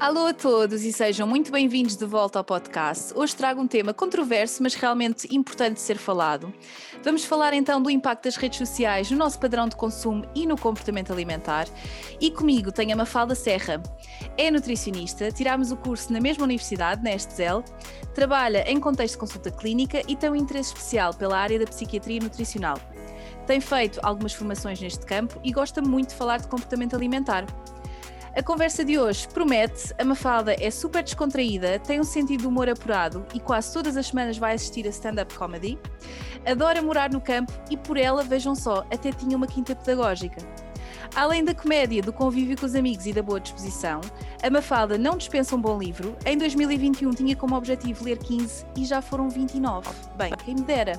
Alô a todos e sejam muito bem-vindos de volta ao podcast. Hoje trago um tema controverso, mas realmente importante de ser falado. Vamos falar então do impacto das redes sociais no nosso padrão de consumo e no comportamento alimentar. E comigo tenho a Mafalda Serra. É nutricionista, tirámos o curso na mesma universidade, na Estzel, trabalha em contexto de consulta clínica e tem um interesse especial pela área da psiquiatria nutricional. Tem feito algumas formações neste campo e gosta muito de falar de comportamento alimentar. A conversa de hoje promete, a Mafalda é super descontraída, tem um sentido de humor apurado e quase todas as semanas vai assistir a stand-up comedy. Adora morar no campo e por ela, vejam só, até tinha uma quinta pedagógica. Além da comédia, do convívio com os amigos e da boa disposição, a Mafalda não dispensa um bom livro. Em 2021 tinha como objetivo ler 15 e já foram 29. Bem, quem me dera.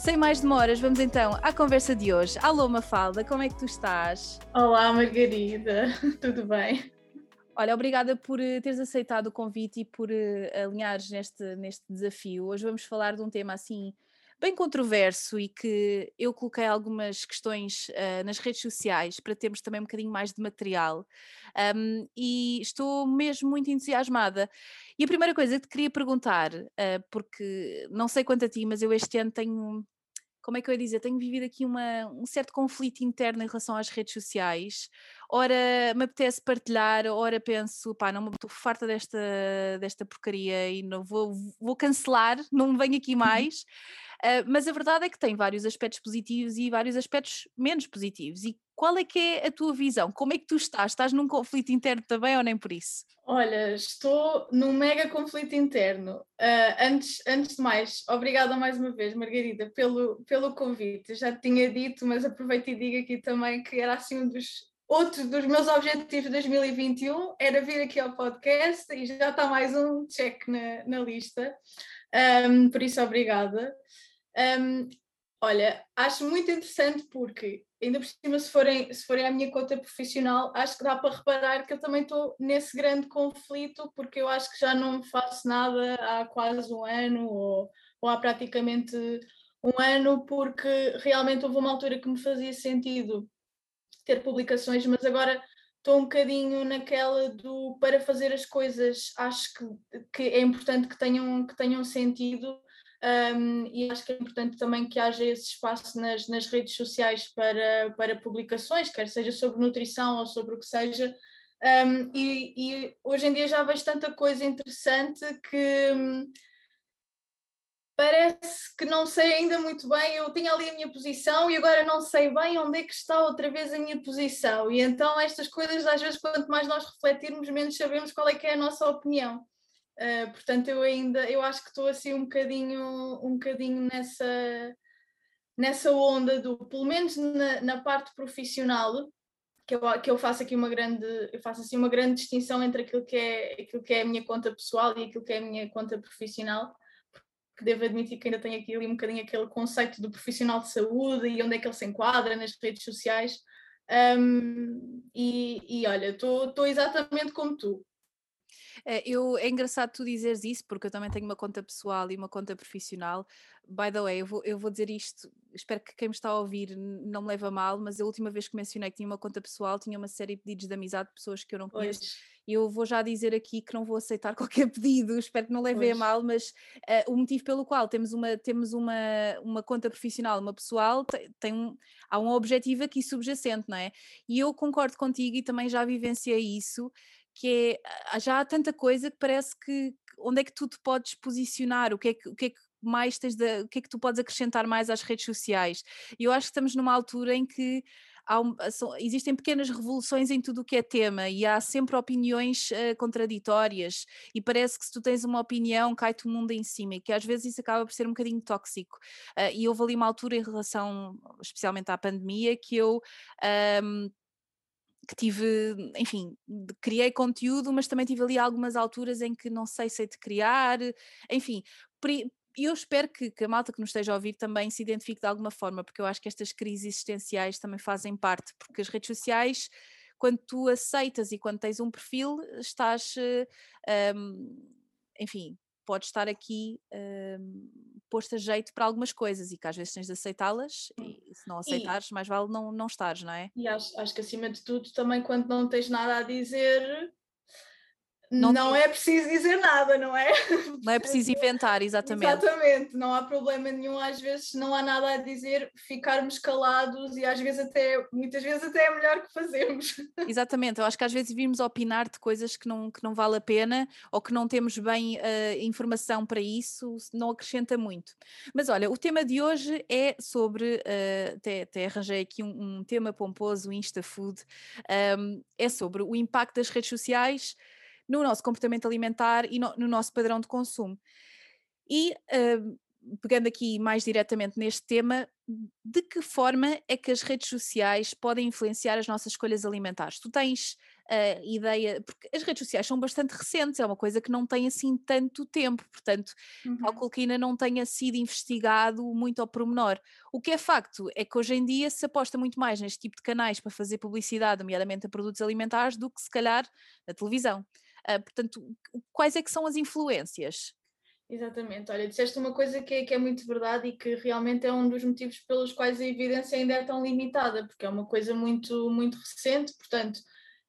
Sem mais demoras, vamos então à conversa de hoje. Alô, Mafalda, como é que tu estás? Olá, Margarida, tudo bem? Olha, obrigada por eh, teres aceitado o convite e por uh, alinhares neste, neste desafio. Hoje vamos falar de um tema assim bem controverso e que eu coloquei algumas questões uh, nas redes sociais para termos também um bocadinho mais de material um, e estou mesmo muito entusiasmada. E a primeira coisa que te queria perguntar, uh, porque não sei quanto a ti, mas eu este ano tenho como é que eu ia dizer, tenho vivido aqui uma, um certo conflito interno em relação às redes sociais. Ora me apetece partilhar, ora penso, pá, não me estou farta desta, desta porcaria e não vou, vou cancelar, não venho aqui uhum. mais. Uh, mas a verdade é que tem vários aspectos positivos e vários aspectos menos positivos. E qual é que é a tua visão? Como é que tu estás? Estás num conflito interno também ou nem por isso? Olha, estou num mega conflito interno. Uh, antes, antes de mais, obrigada mais uma vez, Margarida, pelo, pelo convite. Já te tinha dito, mas aproveito e digo aqui também que era assim um dos outro dos meus objetivos de 2021 era vir aqui ao podcast e já está mais um check na, na lista. Um, por isso, obrigada. Um, olha, acho muito interessante porque, ainda por cima, se forem, se forem à minha conta profissional, acho que dá para reparar que eu também estou nesse grande conflito, porque eu acho que já não faço nada há quase um ano ou, ou há praticamente um ano, porque realmente houve uma altura que me fazia sentido ter publicações, mas agora estou um bocadinho naquela do para fazer as coisas, acho que, que é importante que tenham, que tenham sentido um, e acho que é importante também que haja esse espaço nas, nas redes sociais para, para publicações, quer seja sobre nutrição ou sobre o que seja. Um, e, e, hoje em dia já vejo tanta coisa interessante que hum, parece que não sei ainda muito bem. Eu tinha ali a minha posição e agora não sei bem onde é que está outra vez a minha posição. E então estas coisas, às vezes, quanto mais nós refletirmos, menos sabemos qual é que é a nossa opinião. Uh, portanto, eu ainda, eu acho que estou assim um bocadinho, um bocadinho nessa, nessa onda do, pelo menos na, na parte profissional, que eu, que eu faço aqui uma grande, eu faço assim uma grande distinção entre aquilo que é, aquilo que é a minha conta pessoal e aquilo que é a minha conta profissional, porque devo admitir que ainda tenho aqui ali um bocadinho aquele conceito do profissional de saúde e onde é que ele se enquadra nas redes sociais. Um, e, e olha, estou exatamente como tu. É, eu, é engraçado tu dizeres isso, porque eu também tenho uma conta pessoal e uma conta profissional. By the way, eu vou, eu vou dizer isto, espero que quem me está a ouvir não me leve a mal, mas a última vez que mencionei que tinha uma conta pessoal, tinha uma série de pedidos de amizade de pessoas que eu não conheço. E eu vou já dizer aqui que não vou aceitar qualquer pedido, espero que não leve a mal, mas uh, o motivo pelo qual temos uma, temos uma, uma conta profissional, uma pessoal, tem, tem um, há um objetivo aqui subjacente, não é? E eu concordo contigo e também já vivenciei isso que é, já há tanta coisa que parece que onde é que tu te podes posicionar, o que é que, o que, é que mais tens de, o que é que tu podes acrescentar mais às redes sociais? E eu acho que estamos numa altura em que um, são, existem pequenas revoluções em tudo o que é tema e há sempre opiniões uh, contraditórias e parece que se tu tens uma opinião cai-te o mundo em cima e que às vezes isso acaba por ser um bocadinho tóxico. Uh, e houve ali uma altura em relação, especialmente à pandemia, que eu um, que tive, enfim, criei conteúdo, mas também tive ali algumas alturas em que não sei se de criar, enfim, e eu espero que, que, a malta que nos esteja a ouvir também se identifique de alguma forma, porque eu acho que estas crises existenciais também fazem parte, porque as redes sociais, quando tu aceitas e quando tens um perfil, estás, um, enfim, podes estar aqui um, posto a jeito para algumas coisas e que às vezes tens de aceitá-las hum. e se não aceitares, e, mais vale não, não estares, não é? E acho, acho que acima de tudo também quando não tens nada a dizer não, não é preciso dizer nada, não é? Não é preciso inventar, exatamente. Exatamente, não há problema nenhum, às vezes não há nada a dizer, ficarmos calados e às vezes até, muitas vezes até é melhor que fazemos. Exatamente, eu acho que às vezes vimos opinar de coisas que não, que não vale a pena ou que não temos bem uh, informação para isso, não acrescenta muito. Mas olha, o tema de hoje é sobre, uh, até, até arranjei aqui um, um tema pomposo, InstaFood, um, é sobre o impacto das redes sociais no nosso comportamento alimentar e no, no nosso padrão de consumo. E uh, pegando aqui mais diretamente neste tema, de que forma é que as redes sociais podem influenciar as nossas escolhas alimentares? Tu tens uh, ideia, porque as redes sociais são bastante recentes, é uma coisa que não tem assim tanto tempo, portanto, uhum. calculo que ainda não tenha sido investigado muito ao pormenor. O que é facto é que hoje em dia se aposta muito mais neste tipo de canais para fazer publicidade, nomeadamente a produtos alimentares, do que se calhar na televisão. Uh, portanto, quais é que são as influências? Exatamente, olha, disseste uma coisa que é, que é muito verdade e que realmente é um dos motivos pelos quais a evidência ainda é tão limitada, porque é uma coisa muito, muito recente, portanto,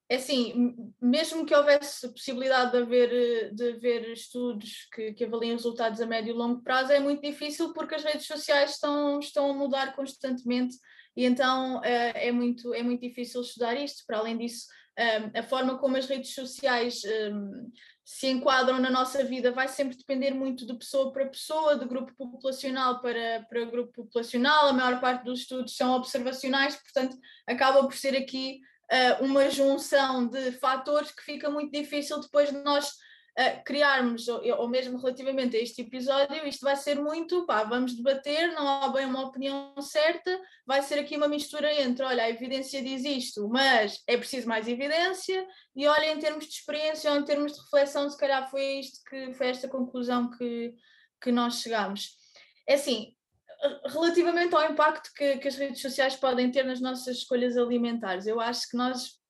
é assim, mesmo que houvesse possibilidade de haver, de haver estudos que, que avaliem resultados a médio e longo prazo, é muito difícil porque as redes sociais estão, estão a mudar constantemente e então é, é muito, é muito difícil estudar isto. Para além disso, a forma como as redes sociais se enquadram na nossa vida vai sempre depender muito de pessoa para pessoa, de grupo populacional para, para grupo populacional. A maior parte dos estudos são observacionais, portanto, acaba por ser aqui uh, uma junção de fatores que fica muito difícil depois de nós criarmos, ou, mesmo relativamente a este episódio, isto vai ser muito, pá, vamos debater, não há bem uma opinião certa, vai ser aqui uma mistura entre, olha, a evidência diz isto, mas é preciso mais evidência, e olha, em termos de experiência ou em termos de reflexão, se calhar foi isto que foi esta conclusão que, que nós chegamos. É assim, relativamente ao impacto que, que, as redes sociais podem ter nas nossas escolhas alimentares, eu acho que nós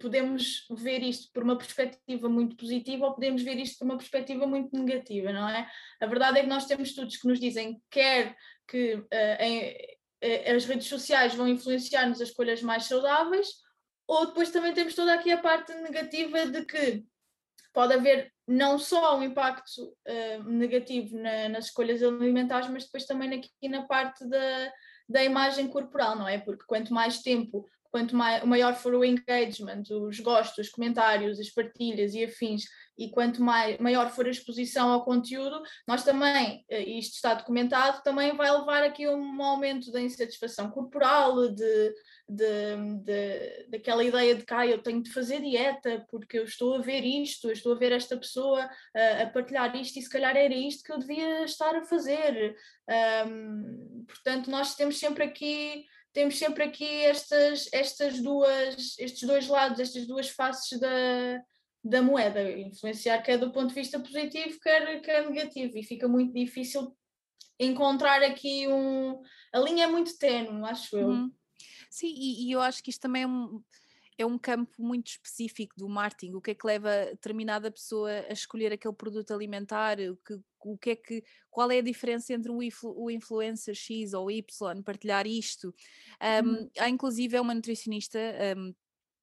podemos ver isto por uma perspectiva muito positiva ou podemos ver isto por uma perspectiva muito negativa, não é? A verdade é que nós temos estudos que nos dizem quer que uh, em, uh, as redes sociais vão influenciar-nos as escolhas mais saudáveis, ou depois também temos toda aqui a parte negativa de que pode haver não só um impacto uh, negativo na, nas escolhas alimentares, mas depois também aqui na parte da, da imagem corporal, não é? Porque quanto mais tempo quanto mai, maior for o engagement, os gostos, os comentários, as partilhas e afins, e quanto mai, maior for a exposição ao conteúdo, nós também, eh, isto está documentado, também vai levar aqui um aumento da insatisfação corporal, de, de, de, daquela ideia de que ah, eu tenho de fazer dieta porque eu estou a ver isto, eu estou a ver esta pessoa a, a partilhar isto e se calhar era isto que eu devia estar a fazer. Um, portanto, nós temos sempre aqui temos sempre aqui estas, estas duas, estes dois lados, estas duas faces da, da moeda, influenciar quer do ponto de vista positivo, quer, quer negativo, e fica muito difícil encontrar aqui um. A linha é muito tenue, acho eu. Uhum. Sim, e, e, eu acho que isto também é um, é um campo muito específico do marketing. O que é que leva determinada pessoa a escolher aquele produto alimentar? O que, o que é que, qual é a diferença entre o, influ, o influencer X ou Y partilhar isto? Um, uhum. Há inclusive é uma nutricionista. Um,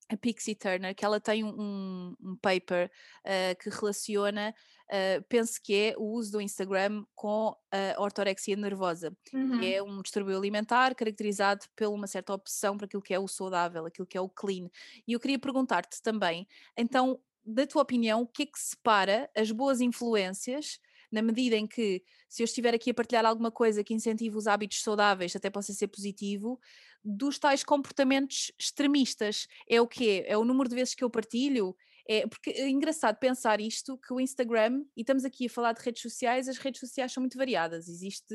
a Pixie Turner, que ela tem um, um paper uh, que relaciona, uh, penso que é o uso do Instagram com a ortorexia nervosa, uhum. que é um distúrbio alimentar caracterizado por uma certa opção para aquilo que é o saudável, aquilo que é o clean. E eu queria perguntar-te também, então, da tua opinião, o que é que separa as boas influências na medida em que, se eu estiver aqui a partilhar alguma coisa que incentive os hábitos saudáveis, até possa ser positivo, dos tais comportamentos extremistas. É o quê? É o número de vezes que eu partilho? É, porque é engraçado pensar isto, que o Instagram, e estamos aqui a falar de redes sociais, as redes sociais são muito variadas, existe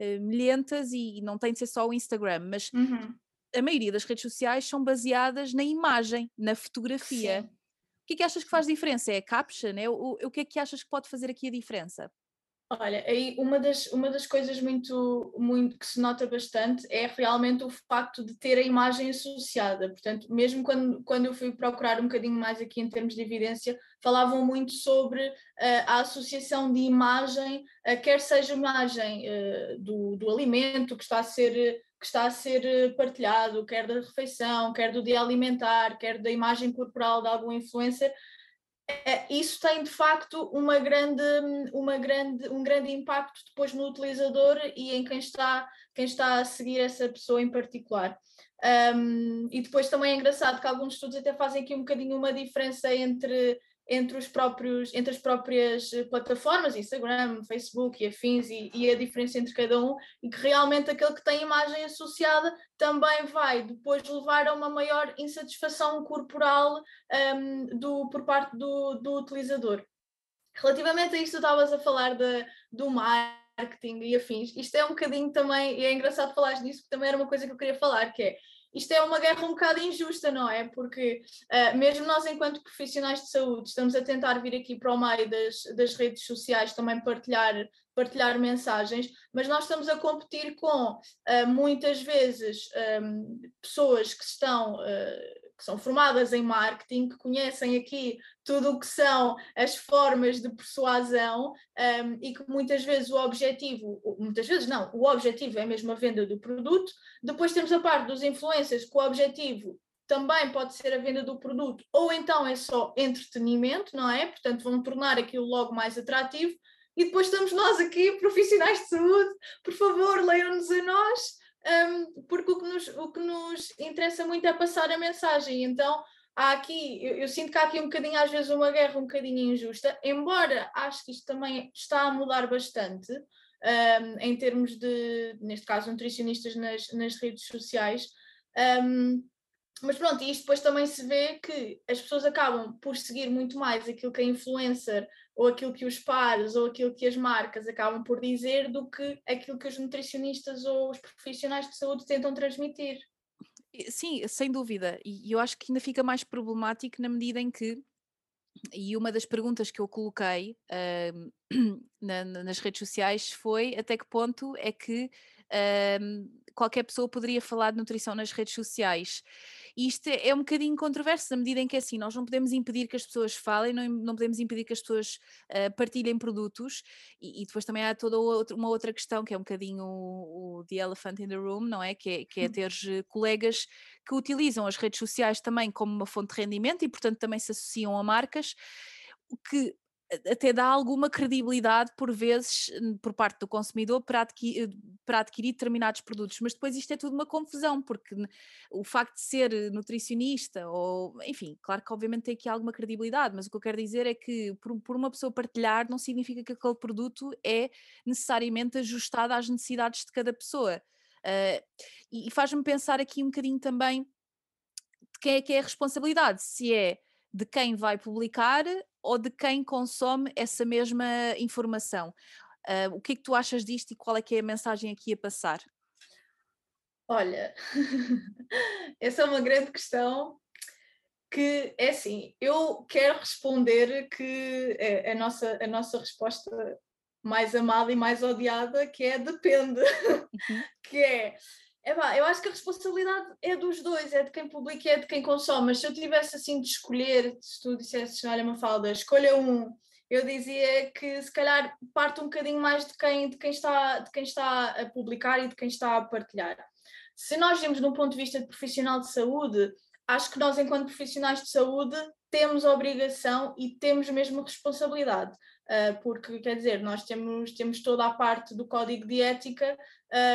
uh, milhentas e, e, não tem de ser só o Instagram, mas uhum. a maioria das redes sociais são baseadas na imagem, na fotografia. Sim. O que é que achas que faz diferença? É a caption? É o, o que é que achas que pode fazer aqui a diferença? Olha, aí uma das, uma das coisas muito, muito que se nota bastante é realmente o facto de ter a imagem associada. Portanto, mesmo quando, quando eu fui procurar um bocadinho mais aqui em termos de evidência, falavam muito sobre uh, a associação de imagem, uh, quer seja imagem uh, do, do alimento que está a ser que está a ser partilhado, quer da refeição, quer do dia alimentar, quer da imagem corporal de algum influencer, isso tem de facto uma grande, uma grande, um grande impacto depois no utilizador e em quem está, quem está a seguir essa pessoa em particular. Um, e depois também é engraçado que alguns estudos até fazem aqui um bocadinho uma diferença entre entre, os próprios, entre as próprias eh, plataformas, Instagram, Facebook e afins, e, e, a diferença entre cada um, e que realmente aquele que tem imagem associada também vai depois levar a uma maior insatisfação corporal um, do, por parte do, do utilizador. Relativamente a isto, estavas a falar de, do marketing e afins, isto é um bocadinho também, e é engraçado falar disso, porque também era uma coisa que eu queria falar, que é isto é uma guerra um bocado injusta, não é? Porque uh, mesmo nós, enquanto profissionais de saúde, estamos a tentar vir aqui para o meio das, das redes sociais também partilhar, partilhar mensagens, mas nós estamos a competir com uh, muitas vezes um, pessoas que estão. Uh, que são formadas em marketing, que conhecem aqui tudo o que são as formas de persuasão um, e que muitas vezes o objetivo, muitas vezes não, o objetivo é mesmo a venda do produto. Depois temos a parte dos influencers, que o objetivo também pode ser a venda do produto, ou então é só entretenimento, não é? Portanto, vão tornar aquilo logo mais atrativo. E depois estamos nós aqui, profissionais de saúde, por favor, leiam-nos a nós um, porque o que, nos, o que nos interessa muito é passar a mensagem. Então, há aqui, eu, eu, sinto que há aqui um bocadinho, às vezes, uma guerra um bocadinho injusta, embora acho que isto também está a mudar bastante. Um, em termos de, neste caso, nutricionistas nas, nas redes sociais. Um, mas pronto, e isto depois também se vê que as pessoas acabam por seguir muito mais aquilo que a influencer ou aquilo que os pares ou aquilo que as marcas acabam por dizer do que aquilo que os nutricionistas ou os profissionais de saúde tentam transmitir. Sim, sem dúvida. E eu acho que ainda fica mais problemático na medida em que, e uma das perguntas que eu coloquei uh, na, nas redes sociais foi até que ponto é que uh, qualquer pessoa poderia falar de nutrição nas redes sociais. Isto é, é um bocadinho controverso, na medida em que é assim, nós não podemos impedir que as pessoas falem, não, não podemos impedir que as pessoas uh, partilhem produtos, e, e, depois também há toda outra, uma outra questão, que é um bocadinho o, o The Elephant in the Room, não é? Que é, que é uhum. ter colegas que utilizam as redes sociais também como uma fonte de rendimento e, portanto, também se associam a marcas, que até dá alguma credibilidade por vezes por parte do consumidor para adquirir, para adquirir determinados produtos, mas depois isto é tudo uma confusão, porque o facto de ser nutricionista, ou enfim, claro que obviamente tem aqui alguma credibilidade, mas o que eu quero dizer é que por, por uma pessoa partilhar não significa que aquele produto é necessariamente ajustado às necessidades de cada pessoa. Uh, e, e faz-me pensar aqui um bocadinho também de quem é que é a responsabilidade, se é de quem vai publicar ou de quem consome essa mesma informação. Uh, o que é que tu achas disto e qual é que é a mensagem aqui a passar? Olha, essa é uma grande questão que é assim, eu quero responder que é a nossa, a nossa resposta mais amada e mais odiada, que é depende, uhum. que é é eu acho que a responsabilidade é dos dois, é de quem publica e é de quem consome. Mas se eu tivesse assim de escolher, se tu dissesses, olha, Mafalda, escolha um, eu dizia que se calhar parte um bocadinho mais de quem, de quem, está, de quem está a publicar e de quem está a partilhar. Se nós vimos de um ponto de vista de profissional de saúde, acho que nós, enquanto profissionais de saúde, temos obrigação e temos mesmo responsabilidade. Uh, porque quer dizer, nós temos, temos toda a parte do código de ética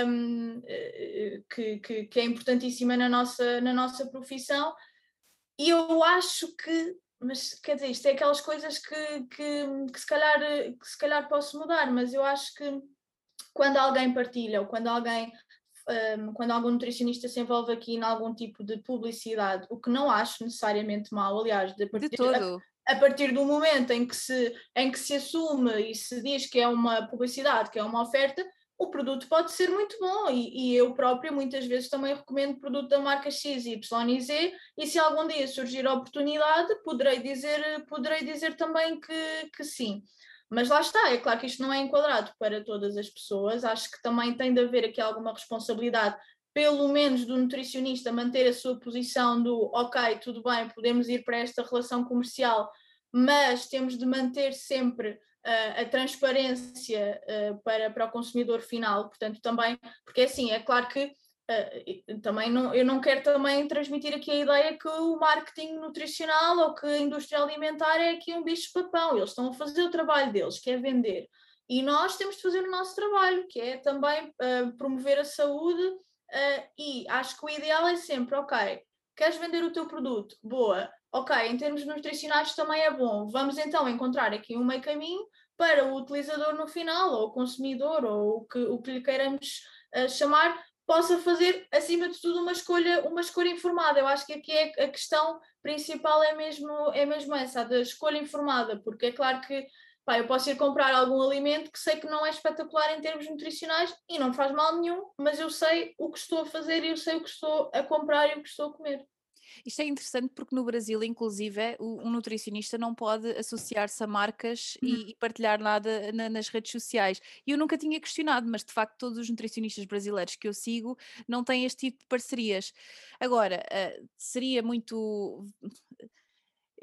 um, eh, que, que, que, é importantíssima na nossa, na nossa profissão, e eu acho que mas quer dizer, isto é aquelas coisas que, que, que, se calhar, que se calhar posso mudar, mas eu acho que quando alguém partilha ou quando alguém quando algum nutricionista se envolve aqui em algum tipo de publicidade, o que não acho necessariamente mal, aliás, de, partir, de todo. A, partir do momento em que, se, em que se assume e se diz que é uma publicidade, que é uma oferta, o produto pode ser muito bom e, e, eu própria muitas vezes também recomendo produto da marca X, Y e Z e se algum dia surgir a oportunidade poderei dizer, poderei dizer também que, que sim. Mas lá está, é claro que isto não é enquadrado para todas as pessoas, acho que também tem de haver aqui alguma responsabilidade, pelo menos do nutricionista, manter a sua posição do ok, tudo bem, podemos ir para esta relação comercial, mas temos de manter sempre uh, a transparência uh, para, para o consumidor final, portanto, também, porque é assim, é claro que Uh, também não, eu não quero também transmitir aqui a ideia que o marketing nutricional ou que a indústria alimentar é aqui um bicho papão, eles estão a fazer o trabalho deles, que é vender. E nós temos de fazer o nosso trabalho, que é também promover a saúde uh, e acho que o ideal é sempre, ok, queres vender o teu produto? Boa. Ok, em termos nutricionais também é bom. Vamos então encontrar aqui um meio caminho para o utilizador no final, ou o consumidor, ou o que, o que lhe queiramos chamar, possa fazer, acima de tudo, uma escolha, uma escolha informada. Eu acho que aqui é, a questão principal é mesmo, é mesmo essa, a da escolha informada, porque é claro que pá, eu posso ir comprar algum alimento que sei que não é espetacular em termos nutricionais e não faz mal nenhum, mas eu sei o que estou a fazer e eu sei o que estou a comprar e o que estou a comer. Isto é interessante porque no Brasil, inclusive, um nutricionista não pode associar-se a marcas e, uhum. e, partilhar nada na, nas redes sociais. E eu nunca tinha questionado, mas de facto todos os nutricionistas brasileiros que eu sigo não têm este tipo de parcerias. Agora, uh, seria muito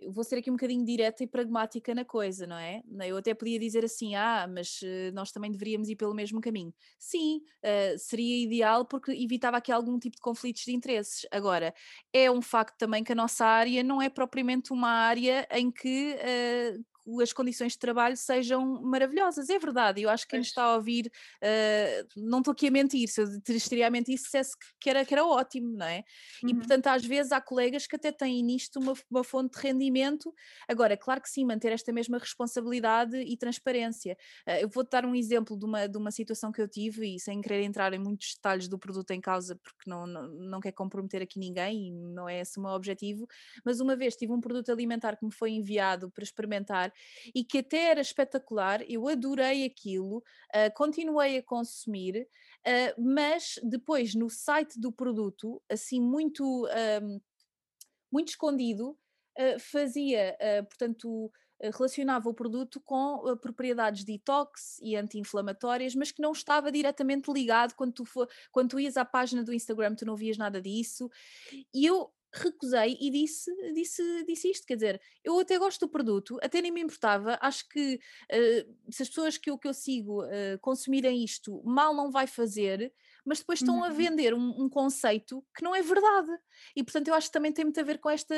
vou ser aqui um bocadinho direta e pragmática na coisa, não é? Eu até podia dizer assim, ah, mas uh, nós também deveríamos ir pelo mesmo caminho. Sim, uh, seria ideal porque evitava aqui algum tipo de conflitos de interesses. Agora, é um facto também que a nossa área não é propriamente uma área em que uh, as condições de trabalho sejam maravilhosas. É verdade, eu acho que quem está a ouvir, uh, não estou aqui a mentir, se eu estaria a mentir se dissesse que era, que era ótimo, não é? Uhum. E portanto, às vezes há colegas que até têm nisto uma, uma fonte de rendimento. Agora, claro que sim, manter esta mesma responsabilidade e transparência. Uh, eu vou-te dar um exemplo de uma, de uma situação que eu tive, e sem querer entrar em muitos detalhes do produto em causa, porque não, não, não quer comprometer aqui ninguém e não é esse o meu objetivo, mas uma vez tive um produto alimentar que me foi enviado para experimentar e que até era espetacular, eu adorei aquilo, uh, continuei a consumir, uh, mas depois no site do produto, assim muito, muito escondido, uh, fazia, portanto, relacionava o produto com propriedades detox e anti-inflamatórias, mas que não estava diretamente ligado quando tu, for, quando tu ias à página do Instagram, tu não vias nada disso. E eu recusei e disse, disse, disse isto, quer dizer, eu até gosto do produto, até nem me importava, acho que uh, se as pessoas que eu, que eu sigo uh, consumirem isto, mal não vai fazer, mas depois estão uhum. a vender um, um, conceito que não é verdade. E portanto eu acho que também tem muito a ver com esta,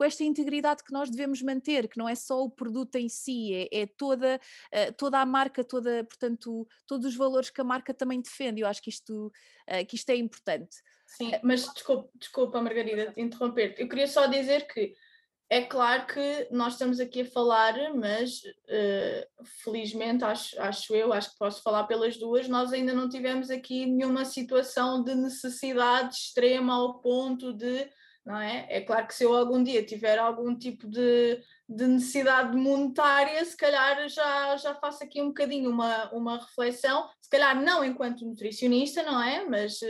com esta integridade que nós devemos manter, que não é só o produto em si, é, é toda, uh, toda a marca, toda, portanto, todos os valores que a marca também defende. Eu acho que isto, que isto é importante. Sim, mas desculpa, desculpa Margarida, interromper-te. Eu queria só dizer que é claro que nós estamos aqui a falar, mas uh, felizmente, acho, acho eu, acho que posso falar pelas duas, nós ainda não tivemos aqui nenhuma situação de necessidade extrema ao ponto de. Não é? é claro que se eu algum dia tiver algum tipo de, de necessidade monetária, se calhar já, já faço aqui um bocadinho uma, uma reflexão, se calhar não enquanto nutricionista, não é? Mas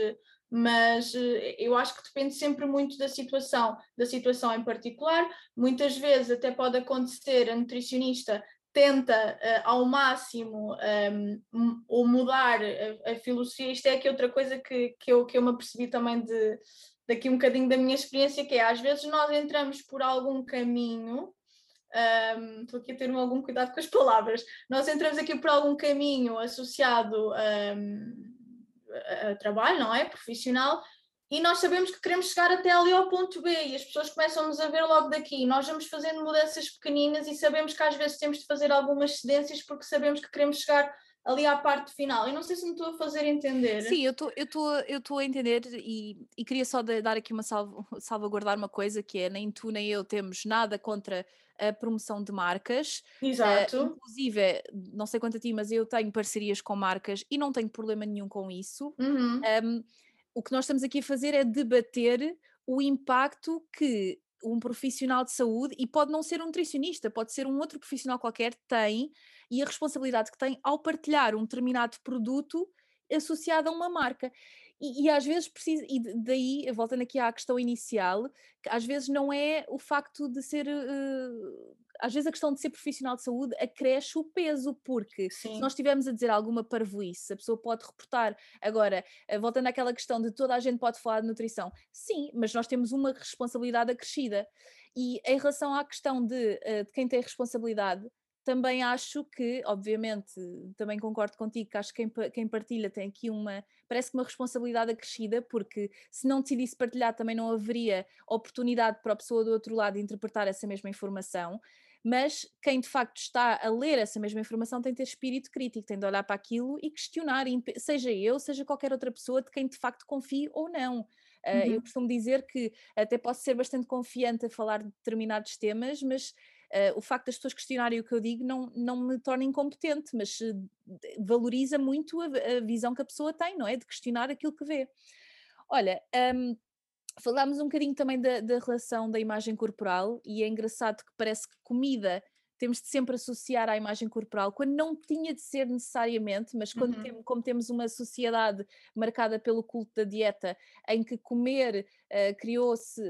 mas eh, eu acho que depende sempre muito da situação, da situação em particular. Muitas vezes até pode acontecer a nutricionista tenta uh, ao máximo um, ehm, ou mudar a, a, filosofia. Isto é aqui outra coisa que, que, eu, que eu me apercebi também de, daqui um bocadinho da minha experiência, que é às vezes nós entramos por algum caminho. Um, estou aqui a ter algum cuidado com as palavras. Nós entramos aqui por algum caminho associado um, ehm, a, trabalho, não é? Profissional, e nós sabemos que queremos chegar até ali ao ponto B e as pessoas começam-nos a ver logo daqui. Nós vamos fazendo mudanças pequeninas e sabemos que às vezes temos de fazer algumas cedências porque sabemos que queremos chegar ali à parte final. Eu não sei se me estou a fazer entender. Sim, eu estou eu tô, eu tô a entender e, e queria só dar aqui uma salva, salvaguardar uma coisa que é nem tu nem eu temos nada contra a promoção de marcas. Exato. Uh, inclusive, não sei quanto a ti, mas eu tenho parcerias com marcas e não tenho problema nenhum com isso. Uhum. Um, o que nós estamos aqui a fazer é debater o impacto que um profissional de saúde, e pode não ser um nutricionista, pode ser um outro profissional qualquer, tem, e a responsabilidade que tem ao partilhar um determinado produto associado a uma marca. E, e, às vezes precisa, e daí, voltando aqui à questão inicial, que às vezes não é o facto de ser, uh, às vezes a questão de ser profissional de saúde acresce o peso, porque Sim. se nós estivermos a dizer alguma parvoíce, a pessoa pode reportar. Agora, uh, voltando àquela questão de toda a gente pode falar de nutrição, sim, mas nós temos uma responsabilidade acrescida. E em relação à questão de, uh, de quem tem responsabilidade, também acho que, obviamente, também concordo contigo, que acho que quem, quem partilha tem aqui uma, parece que uma responsabilidade acrescida, porque se não decidisse partilhar também não haveria oportunidade para a pessoa do outro lado interpretar essa mesma informação, mas quem de facto está a ler essa mesma informação tem de ter espírito crítico, tem de olhar para aquilo e questionar, seja eu, seja qualquer outra pessoa de quem de facto confie ou não. Uh, uhum. Eu costumo dizer que até posso ser bastante confiante a falar de determinados temas, mas Uh, o facto das pessoas questionarem o que eu digo não, não me torna incompetente, mas uh, valoriza muito a, a, visão que a pessoa tem, não é? De questionar aquilo que vê. Olha, um, falámos um bocadinho também da, da, relação da imagem corporal e é engraçado que parece que comida temos de sempre associar à imagem corporal, quando não tinha de ser necessariamente, mas quando uhum. tem, como temos uma sociedade marcada pelo culto da dieta, em que comer uh, criou-se,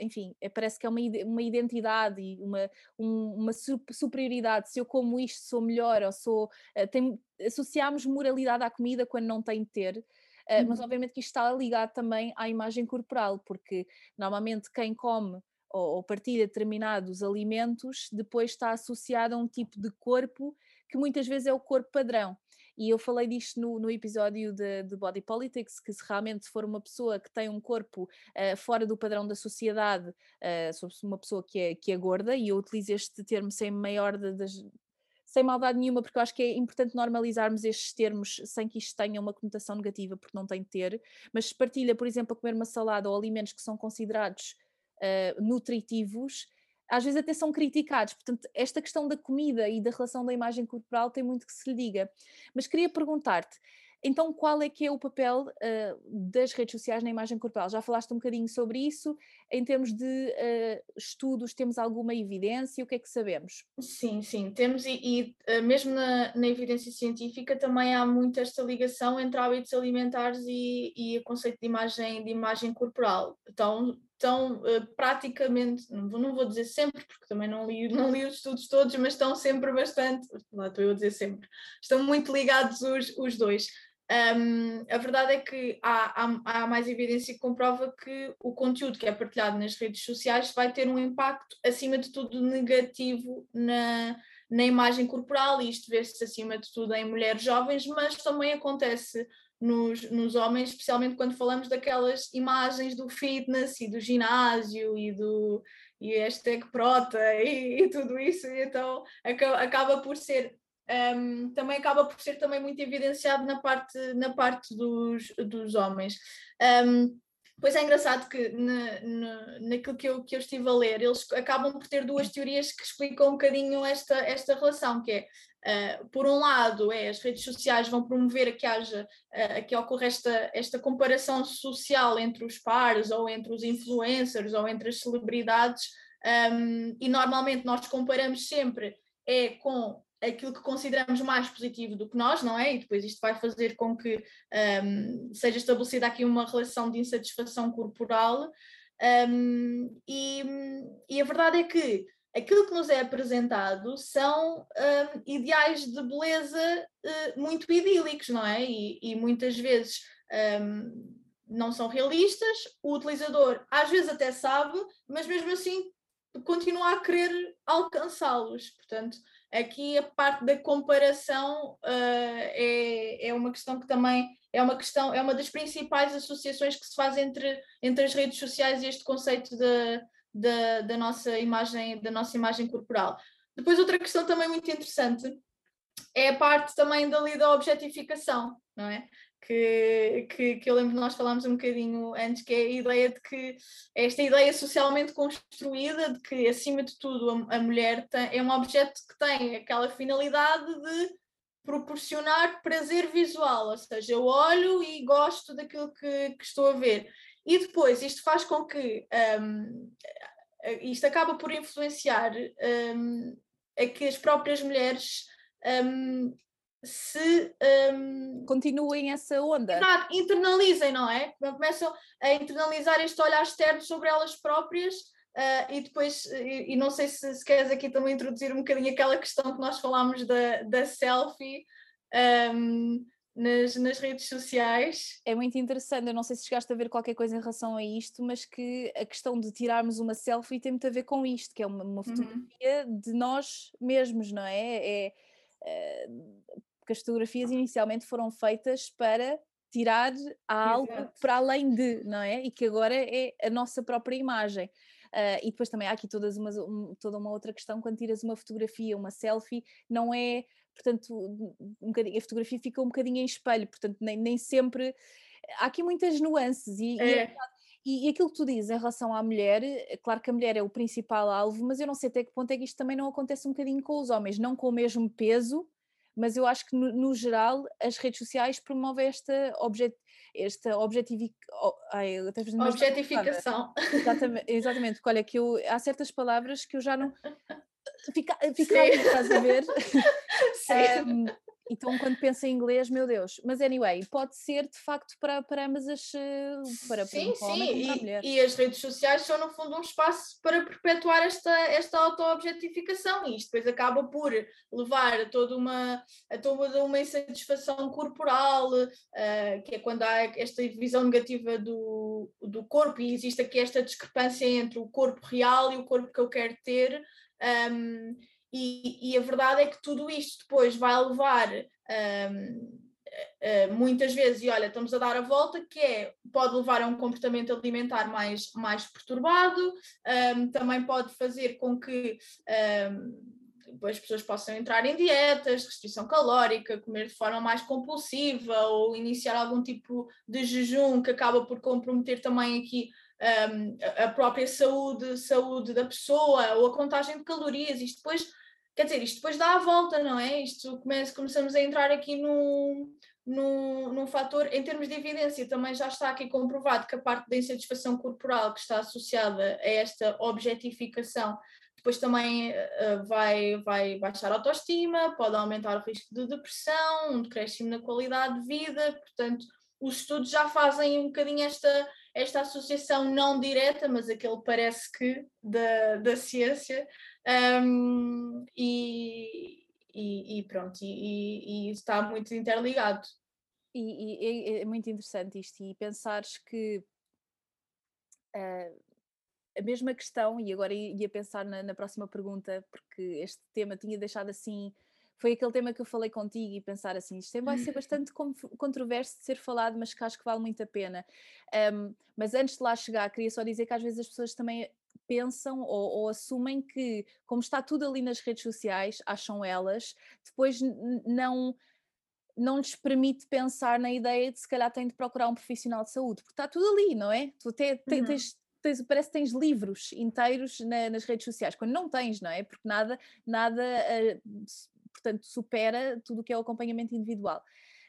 enfim, é, parece que é uma, uma identidade e uma, um, uma superioridade, se eu como isto sou melhor, ou sou, uh, tem, associamos moralidade à comida quando não tem de ter, uh, mas uhum. obviamente que isto está ligado também à imagem corporal, porque normalmente quem come ou, ou partilha determinados alimentos, depois está associado a um tipo de corpo que muitas vezes é o corpo padrão. E eu falei disto no, no episódio de, de, Body Politics, que se realmente for uma pessoa que tem um corpo uh, fora do padrão da sociedade, uh, uma pessoa que é, que é gorda, e eu utilizo este termo sem maior de, sem maldade nenhuma, porque eu acho que é importante normalizarmos estes termos sem que isto tenha uma conotação negativa, porque não tem de ter, mas se partilha, por exemplo, a comer uma salada ou alimentos que são considerados uh, nutritivos, às vezes até são criticados. Portanto, esta questão da comida e da relação da imagem corporal tem muito que se lhe diga. Mas queria perguntar-te, então, qual é que é o papel uh, das redes sociais na imagem corporal? Já falaste um bocadinho sobre isso. Em termos de uh, estudos, temos alguma evidência? O que é que sabemos? Sim, sim, temos, e, e mesmo na, na, evidência científica também há muito esta ligação entre hábitos alimentares e, e o conceito de imagem, de imagem corporal. Então, estão uh, praticamente, não vou, não vou dizer sempre, porque também não li, não li os estudos todos, mas estão sempre bastante, lá estou eu a dizer sempre, estão muito ligados os, os dois. Um, a verdade é que há, há, há, mais evidência que comprova que o conteúdo que é partilhado nas redes sociais vai ter um impacto, acima de tudo, negativo na, na imagem corporal, e isto vê-se acima de tudo em mulheres jovens, mas também acontece nos, nos homens, especialmente quando falamos daquelas imagens do fitness e do ginásio e do e hashtag prota e, e tudo isso, e então acaba, acaba por ser um, também acaba por ser também muito evidenciado na parte, na parte dos, dos homens. Um, pois é engraçado que na, na, naquilo que eu, que eu estive a ler, eles acabam por ter duas teorias que explicam um bocadinho esta, esta relação, que é Uh, por um lado, é, as redes sociais vão promover que haja, uh, que ocorra esta, esta comparação social entre os pares, ou entre os influencers, ou entre as celebridades, um, e normalmente nós comparamos sempre é com aquilo que consideramos mais positivo do que nós, não é? E depois isto vai fazer com que um, seja estabelecida aqui uma relação de insatisfação corporal. Um, e, e, a verdade é que aquilo que nos é apresentado são um, ideais de beleza uh, muito idílicos, não é? E, e muitas vezes hum, não são realistas, o utilizador às vezes até sabe, mas mesmo assim continua a querer alcançá-los. Portanto, aqui a parte da comparação uh, é, é uma questão que também é uma questão, é uma das principais associações que se faz entre, entre as redes sociais e este conceito da, da, da nossa imagem, da nossa imagem corporal. Depois outra questão também muito interessante é a parte também dali da objetificação, não é? que, que, que, eu lembro que nós falámos um bocadinho antes, que é a ideia de que esta ideia socialmente construída de que, acima de tudo, a, a mulher tem, é um objeto que tem aquela finalidade de proporcionar prazer visual, ou seja, eu olho e gosto daquilo que, que estou a ver. E depois isto faz com que um, isto acaba por influenciar um, a que as próprias mulheres um, se um, continuem essa onda. Internalizem, não é? Começam a internalizar este olhar externo sobre elas próprias uh, e depois, e, e, não sei se, se queres aqui também introduzir um bocadinho aquela questão que nós falámos da, da selfie. Um, nas, nas redes sociais. É muito interessante, eu não sei se chegaste a ver qualquer coisa em relação a isto, mas que a questão de tirarmos uma selfie tem muito a ver com isto, que é uma, uma uhum. fotografia uhum. de nós mesmos, não é? é, é porque as fotografias inicialmente foram feitas para tirar algo Exato. para além de, não é? E que agora é a nossa própria imagem. Uh, e depois também há aqui todas uma, um, toda uma outra questão quando tiras uma fotografia, uma selfie, não é, portanto, um a fotografia fica um bocadinho em espelho, portanto, nem, nem sempre. Há aqui muitas nuances e, é. e e, e, aquilo que tu dizes em relação à mulher, é claro que a mulher é o principal alvo, mas eu não sei até que ponto é que isto também não acontece um bocadinho com os homens, não com o mesmo peso, mas eu acho que no, no geral as redes sociais promovem esta, objet, esta objetivic, ai, objetificação. Exatamente, exatamente, porque olha que eu, há certas palavras que eu já não fica, fica estás a ver? Sim. um, Então, quando pensa em inglês, meu Deus. Mas, anyway, pode ser de facto para, para ambas as. Eh, para, sim, para sim. E, e, as redes sociais são, no fundo, um espaço para perpetuar esta, esta auto-objetificação. E isto depois acaba por levar a toda uma, a toda uma insatisfação corporal, uh, que é quando há esta visão negativa do, do corpo e existe aqui esta discrepância entre o corpo real e o corpo que eu quero ter. Um, e, e, a verdade é que tudo isto depois vai levar um, muitas vezes, e olha, estamos a dar a volta, que é, pode levar a um comportamento alimentar mais, mais perturbado, um, também pode fazer com que um, as pessoas possam entrar em dietas, restrição calórica, comer de forma mais compulsiva ou iniciar algum tipo de jejum que acaba por comprometer também aqui um, a própria saúde, saúde da pessoa ou a contagem de calorias. Isto depois quer dizer, isto depois dá a volta, não é? Isto começa, começamos a entrar aqui num, num, num fator, em termos de evidência, também já está aqui comprovado que a parte da insatisfação corporal que está associada a esta objetificação depois também uh, vai, vai baixar a autoestima, pode aumentar o risco de depressão, um decréscimo na qualidade de vida, portanto, os estudos já fazem um bocadinho esta, esta associação não direta, mas aquele parece que da, da ciência, um, e, e, e, pronto, e, e, está muito interligado. E, é, é, muito interessante isto, e pensares que uh, a mesma questão, e agora ia pensar na, na, próxima pergunta, porque este tema tinha deixado assim. Foi aquele tema que eu falei contigo e pensar assim, isto vai ser bastante controverso de ser falado, mas que acho que vale muito a pena. Um, mas antes de lá chegar, queria só dizer que às vezes as pessoas também pensam ou, ou, assumem que, como está tudo ali nas redes sociais, acham elas, depois não não lhes permite pensar na ideia de se calhar têm de procurar um profissional de saúde, porque está tudo ali, não é? Tu te, te, uhum. tens, tens, parece que tens livros inteiros na, nas redes sociais, quando não tens, não é? Porque nada, nada uh, portanto, supera tudo o que é o acompanhamento individual.